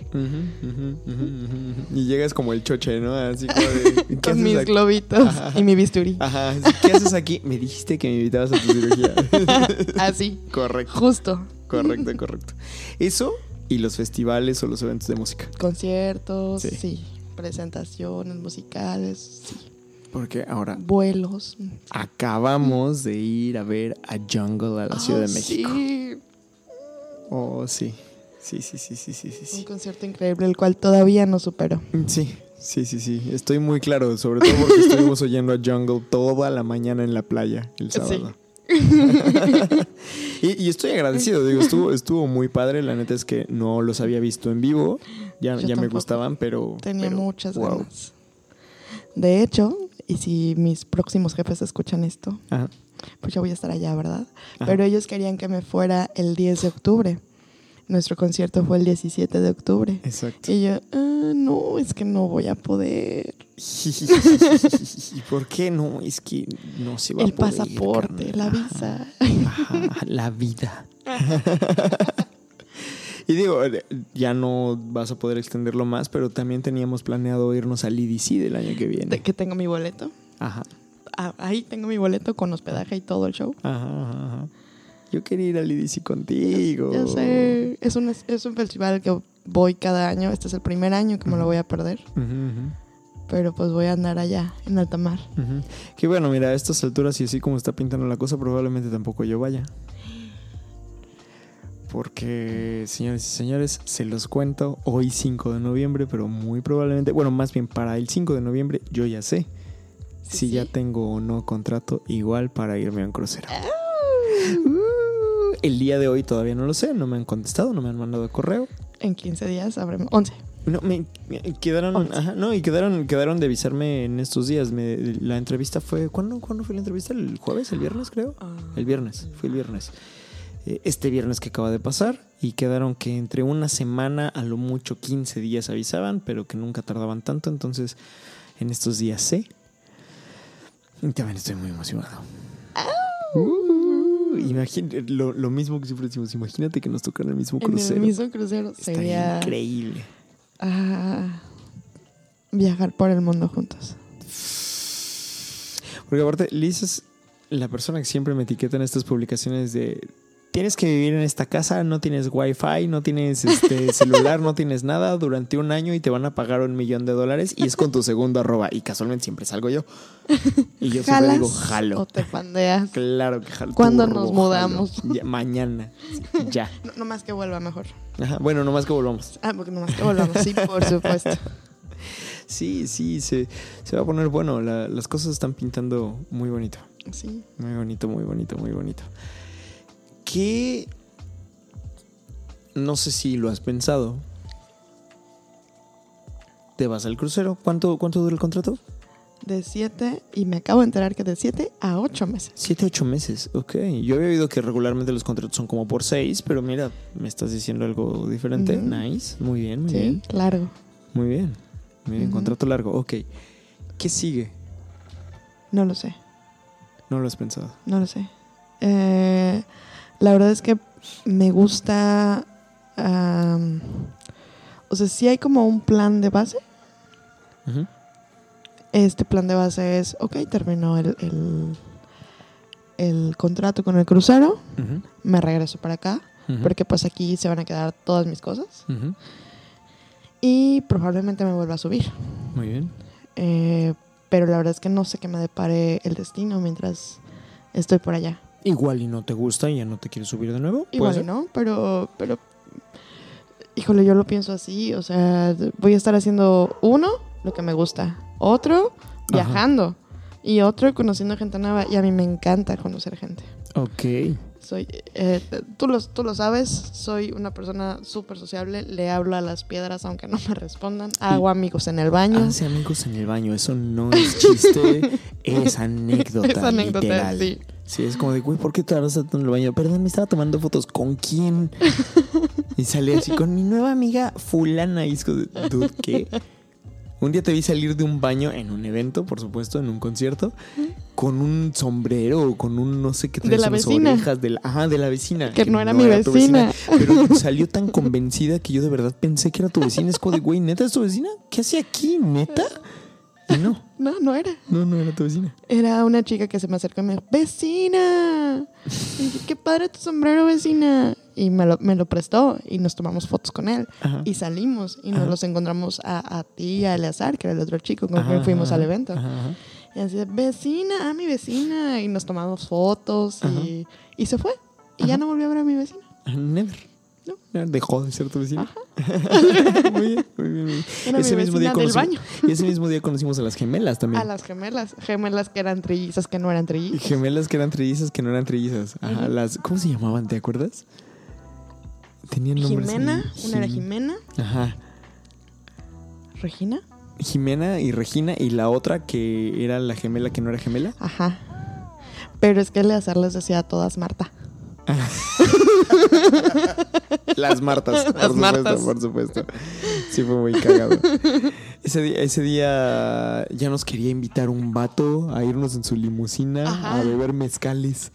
Y llegas como el choche, ¿no? Así como de, ¿qué Con mis aquí? globitos Ajá. y mi bisturí. Ajá, ¿qué haces aquí? Me dijiste que me invitabas a tu cirugía. Así, correcto, justo. correcto, correcto. Eso y los festivales o los eventos de música. Conciertos, Sí. sí. Presentaciones musicales, sí. Porque ahora Vuelos. acabamos de ir a ver a Jungle a la Ciudad de Ah, México. Sí, Oh, sí. Sí, sí, sí, sí, sí, sí. un sí. concierto increíble, el cual todavía no supero. Sí, sí, sí, sí. Estoy muy claro, sobre todo porque estuvimos oyendo a Jungle toda la mañana en la playa el Sí. sábado. y, y estoy agradecido, digo, estuvo, estuvo muy padre. La neta es que no los había visto en vivo. Ya, ya me gustaban, pero. Tenía pero, muchas wow. ganas. De hecho, y si mis próximos jefes escuchan esto, Ajá. pues yo voy a estar allá, ¿verdad? Ajá. Pero ellos querían que me fuera el 10 de octubre. Nuestro concierto fue el 17 de octubre. Exacto. Y yo, "Ah, no, es que no voy a poder. ¿Y por qué no? Es que no se va a El poder, pasaporte, carnal. la visa. Ajá, la vida. y digo, eh, ya no vas a poder extenderlo más, pero también teníamos planeado irnos al IDC del año que viene. que tengo mi boleto. Ajá, Ah, ahí tengo mi boleto con hospedaje y todo el show. ajá, ajá, ajá. Yo quería ir al IDC contigo. Ya sé. Es un, es un festival que voy cada año. Este es el primer año que me lo voy a perder. Ujú, Pero pues voy a andar allá, en alta mar. ujú. Que bueno, mira, a estas alturas y así como está pintando la cosa, probablemente tampoco yo vaya. Porque, señores y señores, se los cuento hoy 5 de noviembre, pero muy probablemente, bueno, más bien para el 5 de noviembre yo ya sé Sí, si ya tengo o no contrato igual para irme a un crucero. Uh, el día de hoy todavía no lo sé, no me han contestado, no me han mandado correo. En 15 días habremos... 11. No, me me quedaron, ajá, no, y quedaron, quedaron de avisarme en estos días. Me- la entrevista fue, ¿cuándo, ¿cuándo fue la entrevista? ¿El jueves? ¿El viernes, creo? El viernes, fue el viernes. Eh, Este viernes que acaba de pasar y quedaron que entre una semana a lo mucho 15 días avisaban, pero que nunca tardaban tanto. Entonces, en estos días sé. Y también estoy muy emocionado. Uh, lo, lo mismo que siempre decimos, imagínate que nos tocan el mismo En crucero. el mismo crucero Estaría sería increíble. ah, viajar por el mundo juntos. Porque aparte, Liz es la persona que siempre me etiqueta en estas publicaciones de tienes que vivir en esta casa, no tienes wifi, no tienes este celular, no tienes nada durante un año y te van a pagar un millón de dólares y es con tu segundo arroba. Y casualmente siempre salgo yo. Y yo siempre ¿Jalas digo, o jalo. te pandeas? Claro que jalo. ¿Cuándo nos mudamos? Ya, mañana. Ya. No, no más que vuelva mejor. Ajá. Bueno, nomás que volvamos. Ah, porque no más que volvamos. Sí, por supuesto. Sí, sí, se, se va a poner bueno. La- las cosas están pintando muy bonito. Sí. Muy bonito, muy bonito, muy bonito. No sé si lo has pensado. ¿Te vas al crucero? ¿Cuánto, cuánto dura el contrato? De 7, y me acabo de enterar que de 7 a 8 meses. Siete, ocho meses. Ok. Yo había oído que regularmente los contratos son como por seis, pero mira, me estás diciendo algo diferente. Nice. Muy bien, muy Sí, bien. largo. Muy bien. Muy bien. Contrato largo. Ok. ¿Qué sigue? No lo sé. No lo has pensado. No lo sé. Eh, la verdad es que me gusta. am, o sea, sí hay como un plan de base. Este plan de base es, ok, terminó el, el, el contrato con el crucero, me regreso para acá, porque pues aquí se van a quedar todas mis cosas y probablemente me vuelva a subir. Muy bien. Eh, pero la verdad es que no sé qué me depare el destino mientras estoy por allá. Igual y no te gusta y ya no te quieres subir de nuevo. ¿Puede Igual, ser? ¿no? Pero, pero, híjole, yo lo pienso así, o sea, voy a estar haciendo uno, lo que me gusta, otro, Ajá. viajando, y otro, conociendo gente nueva, y a mí me encanta conocer gente. Ok. Soy, eh, tú, lo, tú lo sabes, soy una persona súper sociable, le hablo a las piedras aunque no me respondan, hago amigos en el baño. Hace amigos en el baño. Eso no es chiste, es anécdota. Esa anécdota, literal. sí. Sí, es como de, güey, ¿por qué tardas tanto en el baño? Perdón, me estaba tomando fotos. ¿Con quién? Y sale así, con mi nueva amiga fulana. Y es como de, dude, ¿qué? Un día te vi salir de un baño en un evento, por supuesto, en un concierto, con un sombrero o con un no sé qué De la vecina. orejas de la, ajá, de la vecina. Que no era mi tu vecina. Pero salió tan convencida que yo de verdad pensé que era tu vecina. Es como de, güey, ¿neta es tu vecina? ¿Qué hace aquí, neta? Y no, No, no era. no, no era tu vecina. Era una chica que se me acercó y me dijo, ¡Vecina! Y dije, ¡Qué padre tu sombrero, vecina! Y me lo, me lo prestó y nos tomamos fotos con él. Ajá. Y salimos y nos Ajá. los encontramos a, a ti y a Eleazar, que era el otro chico con Ajá, quien fuimos al evento. Y así, vecina, ah, mi vecina. Y nos tomamos fotos y, y se fue. Y ya no volvió a ver a mi vecina. Never. No. Dejó de ser tu vecina. muy bien, muy bien. muy bien. Era mi vecina del conocimos, baño. y ese mismo día conocimos a las gemelas también. A las gemelas. Gemelas que eran trillizas, que no eran trillizas. Gemelas que eran trillizas, que no eran trillizas. Ajá, las, ¿Cómo se llamaban? ¿Te acuerdas? Tenían nombres. Jimena, una era Jim- Jimena. Ajá. Regina. Jimena y Regina. Y la otra que era la gemela que no era gemela. Ajá. Pero es que Eleazar les decía a todas Marta. Las Martas. por Las supuesto, Martas. Por supuesto. Sí, fue muy cagado. Ese día, ese día ya nos quería invitar un vato a irnos en su limusina Ajá. a beber mezcales.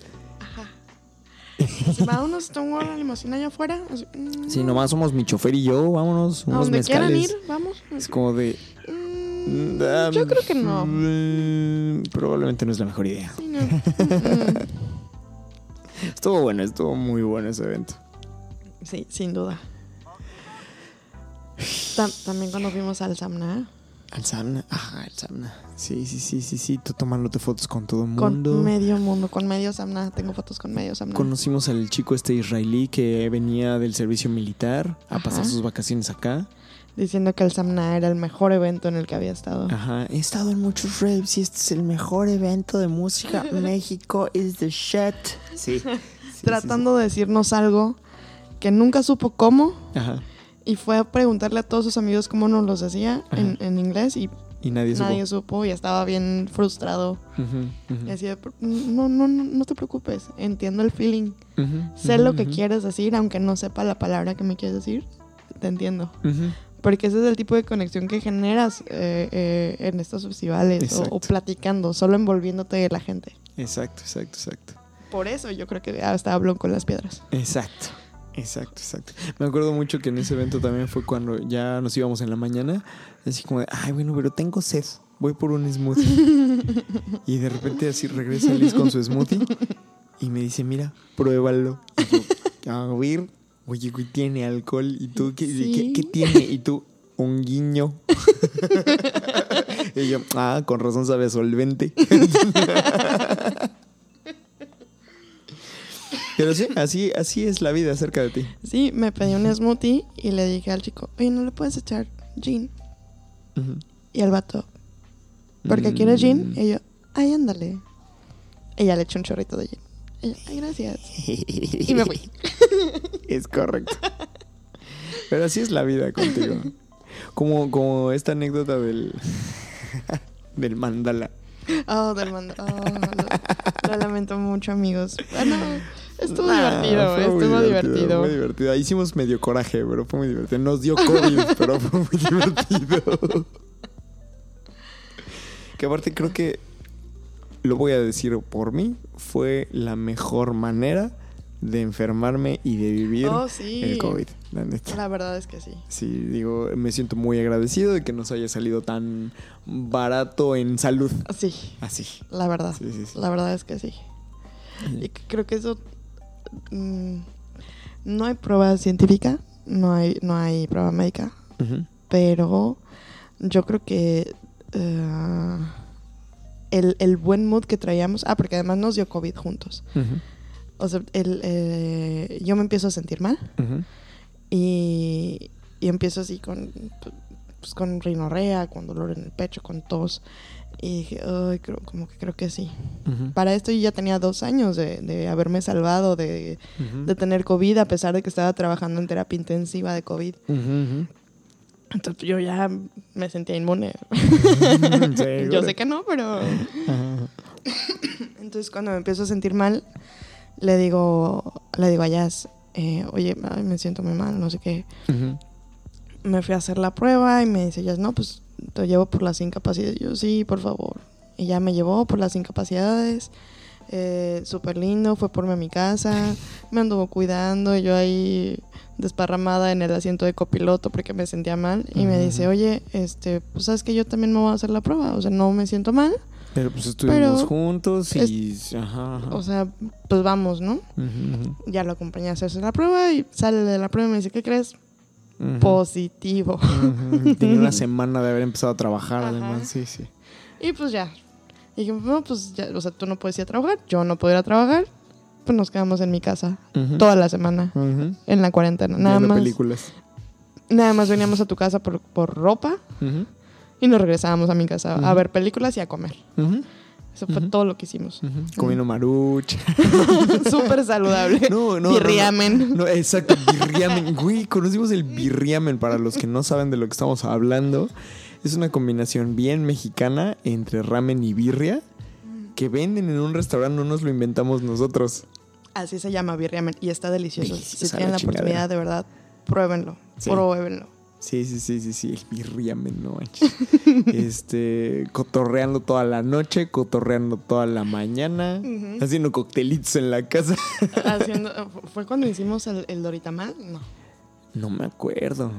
Vámonos, tengo la limusina allá afuera. Mm, Sí, nomás somos mi chofer y yo, vámonos, A unos donde quieran mezcales. ir, vamos. Es como de. Mm, mm, yo creo que no. mm, Probablemente no es la mejor idea. Sí, no. Estuvo bueno, estuvo muy bueno ese evento. Sí, sin duda. Tam- también cuando fuimos al Samna, Al Samna, ajá, el Samna. Sí, sí, sí, sí, sí. Tú tomándote fotos con todo el con mundo. medio mundo, con medio Samna. Tengo fotos con medio Samna. Conocimos al chico este israelí que venía del servicio militar a Ajá. pasar sus vacaciones acá. Diciendo que el Samna era el mejor evento en el que había estado. Ajá. He estado en muchos raves y este es el mejor evento de música. México is the shit. Sí. Sí, Tratando de decirnos algo que nunca supo cómo. Ajá. Y fue a preguntarle a todos sus amigos cómo nos los decía en, inglés. Y Y nadie supo. nadie supo y estaba bien frustrado. Ujú, ujú. Y así de, no, no, no, te preocupes, entiendo el feeling. Ujú, Sé lo que quieres decir, aunque no sepa la palabra que me quieres decir, te entiendo. Porque ese es el tipo de conexión que generas eh, eh, en estos festivales o, platicando, solo envolviéndote de la gente. Exacto, exacto, exacto. Por eso yo creo que hasta hablo con las piedras. Exacto. Exacto, exacto. Me acuerdo mucho que en ese evento también fue cuando ya nos íbamos en la mañana, así como de, ay, bueno, pero tengo sed, voy por un smoothie. y de repente así regresa Liz con su smoothie y me dice, mira, pruébalo. A ver, oye, güey, tiene alcohol. ¿Y tú qué, Sí. ¿qué, qué tiene? Y tú, un guiño. y yo, ah, con razón sabe solvente. Pero sí, así, así es la vida cerca de ti. Sí, me pedí un smoothie y le dije al chico, oye, ¿no le puedes echar gin? Y el vato, ¿por qué quieres gin? Mm. Y yo, ay, ándale. Ella le echó un chorrito de gin. Ay, gracias. Y me fui. Es correcto. Pero así es la vida contigo. Como, como esta anécdota del, del mandala. Oh, del mando. Oh, lo, lo lamento mucho, amigos. Bueno, estuvo Nah, divertido, fue muy estuvo divertido. Muy divertido. Hicimos medio coraje, pero fue muy divertido. Nos dio COVID, pero fue muy divertido. que aparte creo que, lo voy a decir por mí, fue la mejor manera de enfermarme y de vivir Oh, sí. el COVID, la neta. La verdad es que sí. Sí, digo, me siento muy agradecido de que nos haya salido tan barato en salud. Sí, Así. la verdad. Sí, sí. La verdad es que sí. Y creo que eso. mm, no hay prueba científica, no hay, no hay prueba médica, pero yo creo que. eh, el, el buen mood que traíamos. Ah, porque además nos dio COVID juntos. O sea, el, eh, yo me empiezo a sentir mal y, y empiezo así con, pues, con rinorrea, con dolor en el pecho, con tos. Y dije, ay, creo, como que creo que sí. Para esto yo ya tenía dos años de, de haberme salvado de, de tener COVID, a pesar de que estaba trabajando en terapia intensiva de COVID. Entonces yo ya me sentía inmune. yo Seguro. sé que no, pero... Entonces cuando me empiezo a sentir mal, le digo, le digo a Jazz, eh, oye, ay, me siento muy mal, no sé qué. Ujú. Me fui a hacer la prueba y me dice Jazz, no, pues te llevo por las incapacidades. Yo, sí, por favor. Y ya me llevó por las incapacidades. Eh, Súper lindo, fue por mí a mi casa, me anduvo cuidando, y yo ahí desparramada en el asiento de copiloto porque me sentía mal y me dice, oye, este, pues sabes que yo también me voy a hacer la prueba, o sea, no me siento mal, Pero pues estuvimos Pero juntos y... Ajá, ajá. o sea, pues vamos, ¿no? Ya lo acompañé a hacerse la prueba y sale de la prueba y me dice, ¿qué crees? Positivo. Tenía una semana de haber empezado a trabajar, además, sí, sí. Y pues ya. Y dije, no, pues ya, o sea, tú no puedes ir a trabajar, yo no puedo ir a trabajar, pues nos quedamos en mi casa toda la semana, en la cuarentena. Nada Viendo más, películas. nada más veníamos a tu casa por, por ropa y nos regresábamos a mi casa a ver películas y a comer. Eso fue todo lo que hicimos. Ujú. Comiendo marucha. Súper saludable. No, no, no, Birriamen. No, exacto, birriamen. Güey, conocimos el birriamen para los que no saben de lo que estamos hablando. Es una combinación bien mexicana entre ramen y birria que venden en un restaurante, no nos lo inventamos nosotros. Así se llama birriamen y está delicioso. Deliciosa si tienen la la oportunidad, de verdad, pruébenlo. Sí. Pruébenlo. Sí, sí, sí, sí, sí, el birriamen, no manches. Este, cotorreando toda la noche, cotorreando toda la mañana, haciendo coctelitos en la casa. Haciendo, ¿Fue cuando hicimos el, el Doritamal? No. No me acuerdo.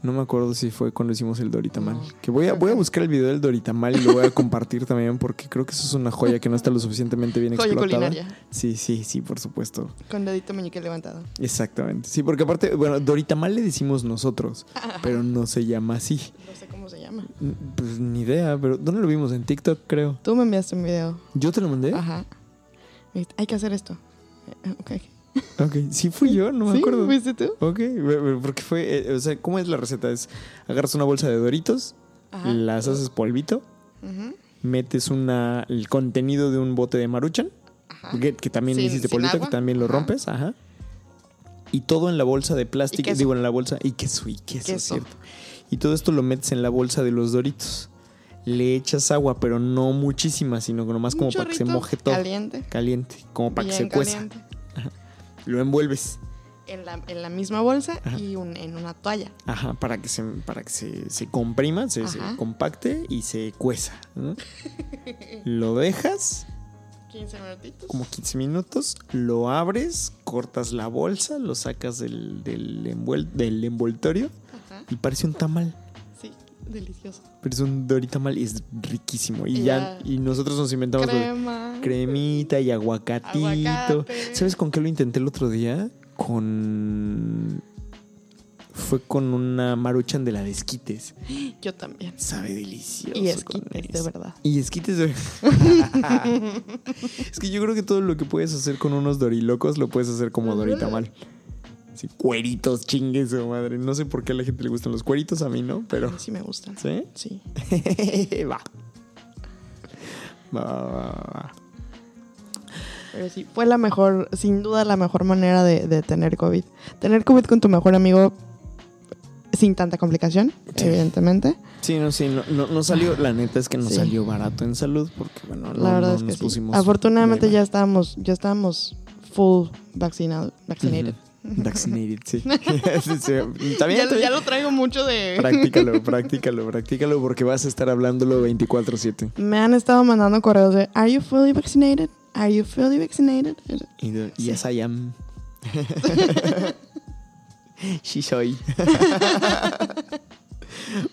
No me acuerdo si fue cuando hicimos el Doritamal. No. Que voy a, voy a buscar el video del Doritamal y lo voy a compartir también porque creo que eso es una joya que no está lo suficientemente bien Joya explotada. culinaria. Sí, sí, sí, por supuesto. Con dedito meñique levantado. Exactamente. Sí, porque aparte, bueno, Doritamal le decimos nosotros, pero no se llama así. No sé cómo se llama. N- Pues ni idea, pero ¿dónde lo vimos? En TikTok, creo. Tú me enviaste un video. ¿Yo te lo mandé? Ajá. Hay que hacer esto. Eh, Ok. Ok, sí fui yo, no me ¿Sí? acuerdo. ¿Fuiste tú? Ok, porque fue, eh, o sea, ¿cómo es la receta? Es agarras una bolsa de Doritos, Ajá. las haces polvito, metes una, el contenido de un bote de maruchan, que, que también Sin- hiciste polvito, que también lo Ajá. rompes, ajá. Y todo en la bolsa de plástico, digo en la bolsa, y queso, y queso, Queso. cierto. Y todo esto lo metes en la bolsa de los Doritos. Le echas agua, pero no muchísima, sino nomás como para que se moje todo. Caliente. Caliente, como para que se cueza. caliente. Lo envuelves. En la, en la misma bolsa Ajá. y un- en una toalla. Ajá, para que se, para que se, se comprima, se, compacte y se cueza. ¿no? lo dejas 15 minutitos. como 15 minutos, lo abres, cortas la bolsa, lo sacas del, del, envuel- del envoltorio Ajá. y parece un tamal. Delicioso. Pero es un doritamal y es riquísimo. Y ya, y nosotros nos inventamos lo cremita y aguacatito. Aguacate. ¿Sabes con qué lo intenté el otro día? Con. Fue con una maruchan de la de esquites. Yo también. Sabe delicioso. Y esquites, de verdad. Y esquites de... es que yo creo que todo lo que puedes hacer con unos dorilocos lo puedes hacer como doritamal. Sí, cueritos, chingues madre. No sé por qué a la gente le gustan los cueritos, a mí no, pero... Sí me gustan. ¿Sí? Sí. va. Va, va, va, va. Pero sí, fue la mejor, sin duda la mejor manera de, de tener COVID. Tener COVID con tu mejor amigo sin tanta complicación, Sí. evidentemente. Sí, no, sí, no, no, no salió, la neta es que no Sí. salió barato en salud porque, bueno, no, la verdad es que nos sí. pusimos... Afortunadamente ya estábamos, ya estábamos full vaccinado, vaccinated. Vaccinated, sí. Sí, sí. Está bien, ya, está bien. ya lo traigo mucho de... Practícalo, practícalo, practícalo porque vas a estar hablándolo 24/7. Me han estado mandando correos de Are you fully vaccinated? Are you fully vaccinated? Y de- Yes, I am. Sí soy.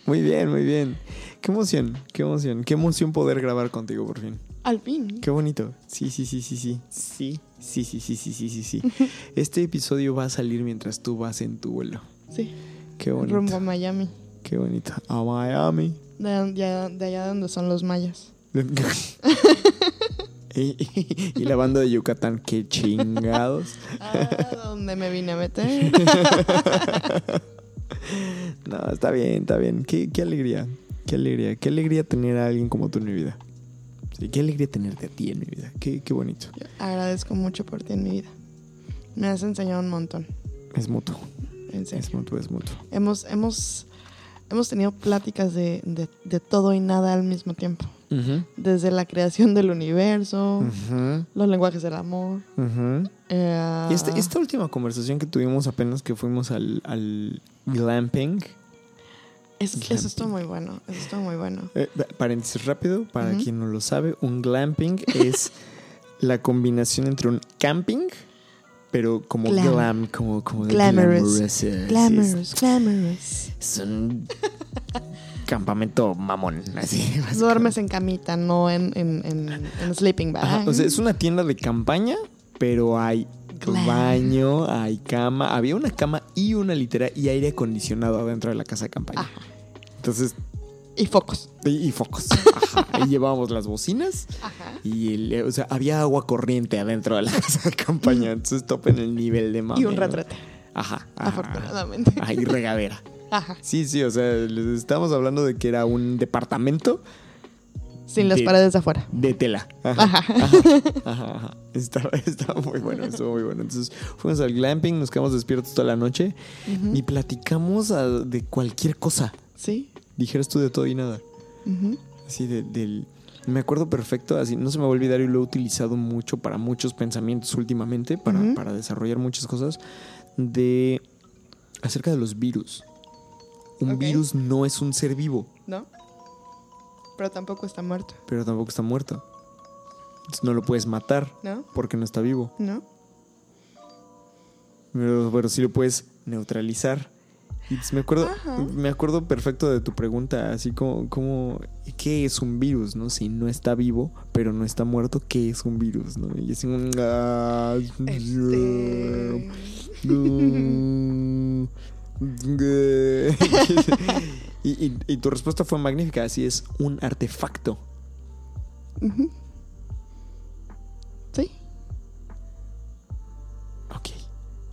muy bien, muy bien. Qué emoción, qué emoción. Qué emoción poder grabar contigo por fin. Al fin. Qué bonito. Sí, sí, sí, sí, sí. Sí, sí, sí, sí, sí, sí, sí, sí. Este episodio va a salir mientras tú vas en tu vuelo. Sí. Qué bonito. Rumbo a Miami. Qué bonito. A Miami. De, allá- de allá donde son los mayas. y, y- y la banda de Yucatán, qué chingados. Ah, donde me vine a meter. No, está bien, está bien. Qué, qué alegría, qué alegría, qué alegría tener a alguien como tú en mi vida. Sí, qué alegría tenerte a ti en mi vida. Qué, qué bonito. Agradezco mucho por ti en mi vida. Me has enseñado un montón. Es mutuo, En serio. es mutuo, es mutuo. Hemos, hemos, hemos tenido pláticas de, de- de todo y nada al mismo tiempo. Desde la creación del universo, los lenguajes del amor. eh, Y este- esta última conversación que tuvimos apenas que fuimos al, al glamping. Eso, eso estuvo muy bueno. Eso estuvo muy bueno. Eh, paréntesis rápido, para quien no lo sabe, un glamping es la combinación entre un camping, pero como Glam. glam, como, como de Glamorous. glamorous, eh, sí, Glamorous, glamorous. Es, es un campamento mamón, así. Duermes en camita, no en, en, en, en sleeping bag. Ajá, o sea, es una tienda de campaña, pero hay Glam. baño, hay cama. Había una cama y una litera y aire acondicionado adentro de la casa de campaña. Ajá. Entonces, Y focos. y, y focos. Ajá. Ahí llevábamos las bocinas Ajá. y el, o sea, había agua corriente adentro de la casa de campaña. Entonces topen el nivel de mame. Y un ¿no? retrete, Ajá. ajá. afortunadamente. Y regadera. Ajá. Sí, sí, o sea, les estamos hablando de que era un departamento Sin las De- paredes de afuera. de tela. Ajá. Ajá. Ajá, ajá, ajá. Estaba, estaba muy bueno, estuvo muy bueno. Entonces fuimos al glamping, nos quedamos despiertos toda la noche y platicamos ah, de cualquier cosa. Sí. Dijeras tú de todo y nada. Ujú. Así de- del... Me acuerdo perfecto, así no se me va a olvidar y lo he utilizado mucho para muchos pensamientos últimamente, para, para desarrollar muchas cosas, de... acerca de los virus. Un virus no es un ser vivo, ¿No? Pero tampoco está muerto. pero tampoco está muerto. Entonces no lo puedes matar ¿No? porque no está vivo. ¿No? Pero, pero sí lo puedes neutralizar. Y entonces me acuerdo, Ajá. me acuerdo perfecto de tu pregunta, así como, como, ¿qué es un virus? ¿No? Si no está vivo, pero no está muerto, ¿qué es un virus? ¿No? Y así un ah, Este... y, y- y tu respuesta fue magnífica, así es un artefacto. Sí. Ok.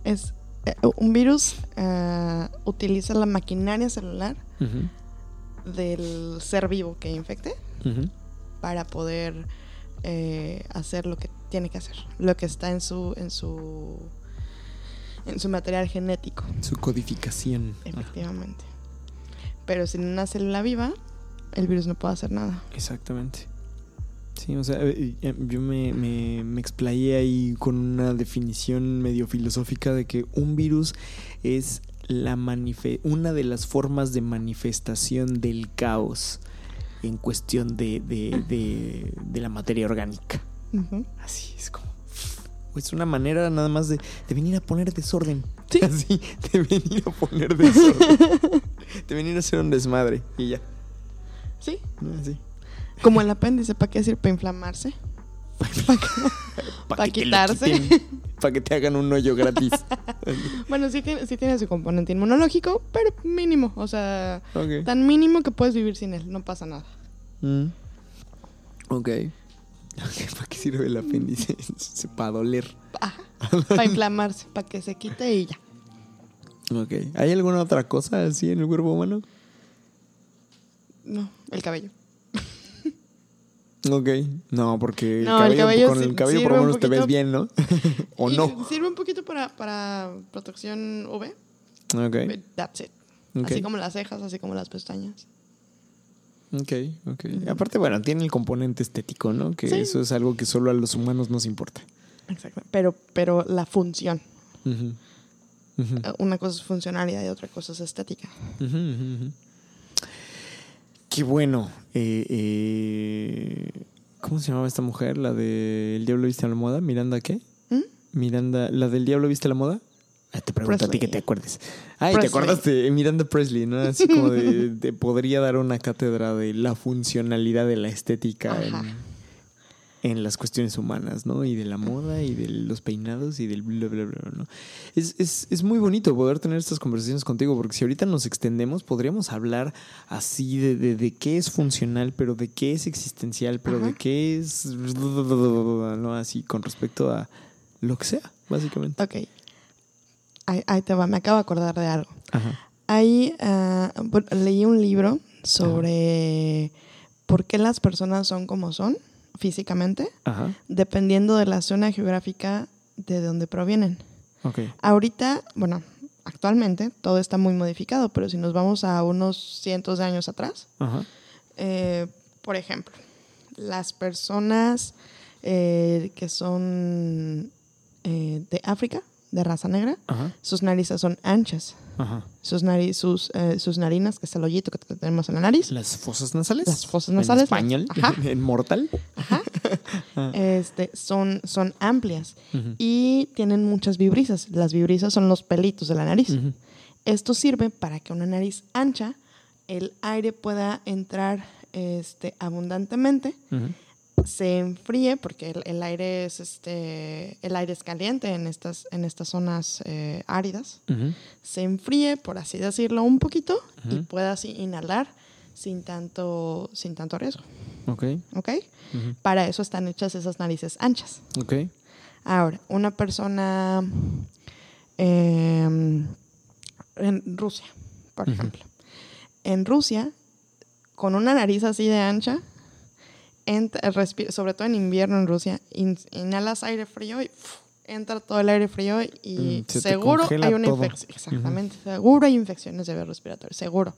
Es... eh, un virus eh, utiliza la maquinaria celular del ser vivo que infecte para poder eh, hacer lo que tiene que hacer, lo que está en su en su en su material genético, Su codificación. efectivamente. Pero sin una célula viva, el virus no puede hacer nada. Exactamente. Sí, o sea, eh, eh, yo me, me, me explayé ahí con una definición medio filosófica de que un virus es la manife una de las formas de manifestación del caos en cuestión de, de, de, de la materia orgánica. Así es como... Es una manera nada más de, de venir a poner desorden. Sí. Así, de venir a poner desorden. de venir a hacer un desmadre. Y ya. Sí, Así. como el apéndice, ¿para qué sirve? Para inflamarse. Pa' Pa' que te lo quitarse. quiten, pa' que te hagan un hoyo gratis. Bueno, sí tiene, sí tiene su componente inmunológico, pero mínimo. O sea, tan mínimo que puedes vivir sin él, no pasa nada. Mm. Ok. ¿Para qué sirve el apéndice? Para doler. Para inflamarse, para que se quite y ya. Ok. ¿Hay alguna otra cosa así en el cuerpo humano? No, el cabello. Ok. No, porque el No, el cabello, con el cabello por lo menos te ves bien, ¿no? ¿O no? Sirve un poquito para, para protección UV. Ok. That's it. Así como las cejas, así como las pestañas. Ok, ok. Aparte, bueno, tiene el componente estético, ¿no? Que Sí. eso es algo que solo a los humanos nos importa. Exacto. Pero, pero la función. Eh, Una cosa es funcionaria y otra cosa es estética. Qué bueno. Eh, eh, ¿Cómo se llamaba esta mujer? La de El Diablo viste a la moda. ¿Miranda qué? ¿Mm? Miranda, ¿la del diablo viste la moda? Ah, te pregunto a ti que te acuerdes. Ay, te Presley. acordaste, Miranda Presley, ¿no? Así como de, de- podría dar una cátedra de la funcionalidad de la estética Ajá. en, en las cuestiones humanas, ¿no? Y de la moda y de los peinados y del bla, bla, bla, ¿no? Es, es, es muy bonito poder tener estas conversaciones contigo, porque si ahorita nos extendemos, podríamos hablar así de, de, de qué es funcional, pero de qué es existencial, pero de qué es, ¿no? Así con respecto a lo que sea, básicamente. Ok. Ahí, ahí te va, me acabo de acordar de algo. Ajá. Ahí ah, bueno, leí un libro sobre por qué las personas son como son físicamente, Ajá. dependiendo de la zona geográfica de donde provienen. Ahorita, bueno, actualmente todo está muy modificado, pero si nos vamos a unos cientos de años atrás, Ajá. eh, por ejemplo, las personas eh, que son eh, de África, de raza negra, Ajá. sus narices son anchas. Ajá. Sus, nari- sus, eh, sus narinas, que es el hoyito que tenemos en la nariz, Las fosas nasales. Las fosas nasales, En español. ajá. En mortal. este, son, son amplias y tienen muchas vibrisas. Las vibrisas son los pelitos de la nariz. Esto sirve para que una nariz ancha, el aire pueda entrar este, abundantemente, Ujú. Se enfríe, porque el, el aire es este, el aire es caliente en estas, en estas zonas eh, áridas. Se enfríe, por así decirlo, un poquito y Ujú. pueda así inhalar sin tanto, sin tanto riesgo. Ok. ¿Ok? Para eso están hechas esas narices anchas. Ok. Ahora, una persona em, en Rusia, por ejemplo. En Rusia, con una nariz así de ancha, entra- respi- sobre todo en invierno en Rusia, in- inhalas aire frío y entra todo el aire frío y Mm, se seguro hay una infección. Exactamente, seguro hay infecciones de vías respiratorias, seguro.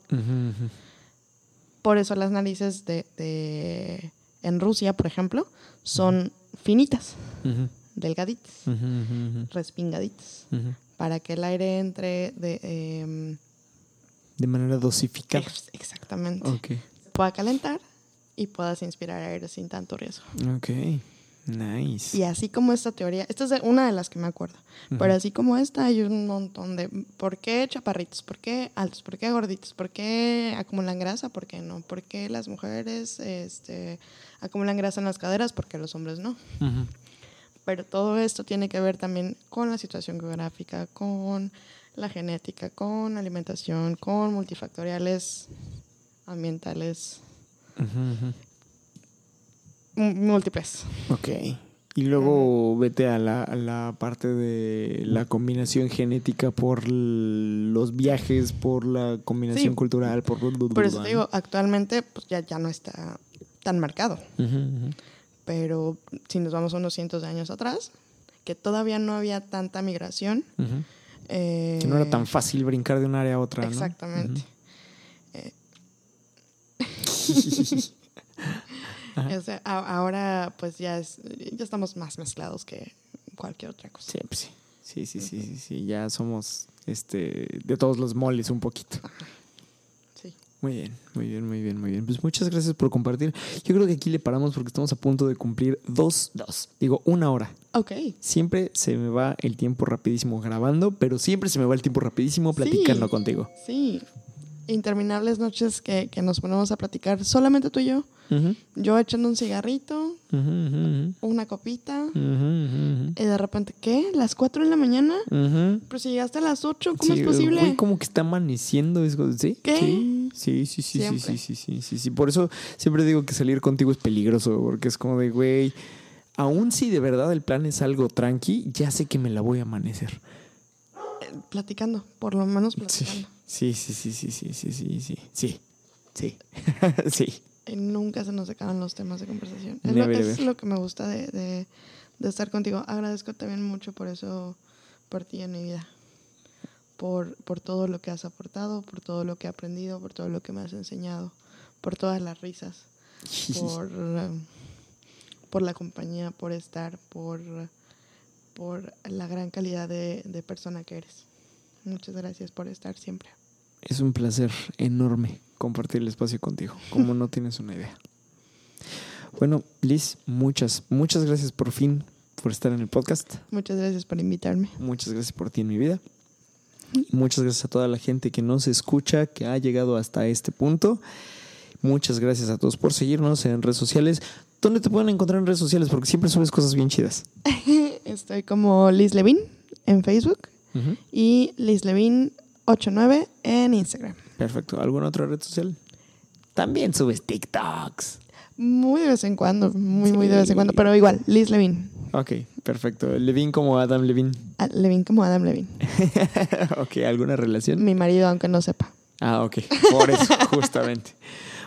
Por eso las narices de, de- en Rusia, por ejemplo, son finitas, delgaditas, respingaditas, para que el aire entre de, em, De manera dosificada. ex- exactamente, se pueda calentar y puedas inspirar aire sin tanto riesgo. Ok. Nice. Y así como esta teoría, esta es una de las que me acuerdo, pero así como esta hay un montón de ¿por qué chaparritos? ¿Por qué altos? ¿Por qué gorditos? ¿Por qué acumulan grasa? ¿Por qué no? ¿Por qué las mujeres este, acumulan grasa en las caderas? ¿Por qué los hombres no? Pero todo esto tiene que ver también con la situación geográfica, con la genética, con alimentación, con multifactoriales ambientales M- múltiples. Ok. Y luego vete a la, a la parte de la combinación genética por los viajes, por la combinación Sí. cultural, por... Por eso te digo, actualmente pues ya, ya no está tan marcado. Pero si nos vamos unos cientos de años atrás, que todavía no había tanta migración. Eh, Que no era tan fácil brincar de un área a otra, ¿no? Exactamente. o sea, a- ahora pues ya es, ya estamos más mezclados que cualquier otra cosa. Sí, pues sí. Sí, sí, sí, sí, sí. Ya somos este de todos los moles un poquito. Sí. Muy bien, muy bien, muy bien, muy bien. Pues muchas gracias por compartir. Yo creo que aquí le paramos porque estamos a punto de cumplir dos, dos, digo, una hora. Ok. Siempre se me va el tiempo rapidísimo grabando, pero siempre se me va el tiempo rapidísimo platicando Sí. contigo. Sí. Interminables noches que, que nos ponemos a platicar solamente tú y yo. Yo echando un cigarrito, una copita. Y de repente, ¿qué? ¿Las 4 de la mañana? Pero si llegaste a las 8, ¿cómo Sí, es posible? Güey, como que está amaneciendo. ¿Sí? ¿Qué? Sí, sí, sí, sí, sí, sí, sí, sí, sí, sí. Por eso siempre digo que salir contigo es peligroso, porque es como de, güey, aún si de verdad el plan es algo tranqui, ya sé que me la voy a amanecer. Platicando, por lo menos platicando. sí, sí, sí, sí, sí, sí, sí, sí, sí, sí, sí. Y nunca se nos acaban los temas de conversación. Es, Never lo, es lo que me gusta de, de- de estar contigo. Agradezco también mucho por eso, por ti en mi vida. Por, por todo lo que has aportado, por todo lo que he aprendido, por todo lo que me has enseñado, por todas las risas, por, por la compañía, por estar, por, por la gran calidad de, de persona que eres. Muchas gracias por estar siempre. Es un placer enorme compartir el espacio contigo, como no tienes una idea. Bueno, Liz, muchas, muchas gracias por fin. por estar en el podcast. Muchas gracias por invitarme. Muchas gracias por ti en mi vida. Muchas gracias a toda la gente que nos escucha, que ha llegado hasta este punto. Muchas gracias a todos por seguirnos en redes sociales. ¿Dónde te pueden encontrar en redes sociales? Porque siempre subes cosas bien chidas. Estoy como Liz Levin en Facebook Ujú. y Liz Levin 89 en Instagram. Perfecto. ¿Alguna otra red social? También subes TikToks. Muy de vez en cuando, muy, muy de vez en cuando, pero igual, Liz Levin. Ok, perfecto. Levin como Adam Levin. Ah, Levin como Adam Levin. ok, ¿alguna relación? Mi marido, aunque no sepa. Ah, ok. Por eso, justamente.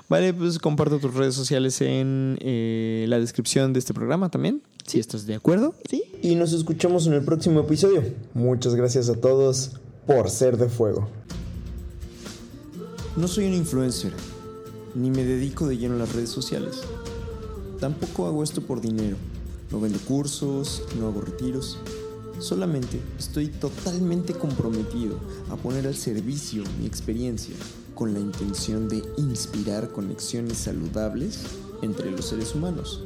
Vale, pues comparto tus redes sociales en eh, la descripción de este programa también, si estás de acuerdo. ¿Sí? Y nos escuchamos en el próximo episodio. Muchas gracias a todos por ser de fuego. No soy un influencer, ni me dedico de lleno a las redes sociales. Tampoco hago esto por dinero. No vendo cursos, no hago retiros. Solamente estoy totalmente comprometido a poner al servicio mi experiencia con la intención de inspirar conexiones saludables entre los seres humanos.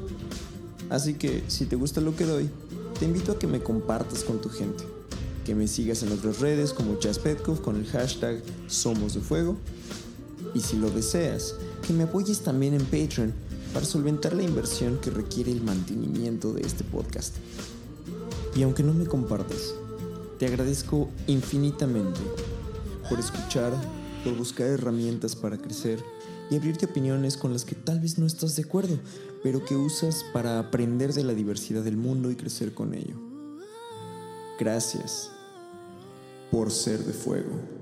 Así que si te gusta lo que doy, te invito a que me compartas con tu gente, que me sigas en otras redes como Jazz Petkov con el hashtag Somos de Fuego y si lo deseas, que me apoyes también en Patreon para solventar la inversión que requiere el mantenimiento de este podcast. Y aunque no me compartas, te agradezco infinitamente por escuchar, por buscar herramientas para crecer y abrirte opiniones con las que tal vez no estás de acuerdo, pero que usas para aprender de la diversidad del mundo y crecer con ello. Gracias por ser de fuego.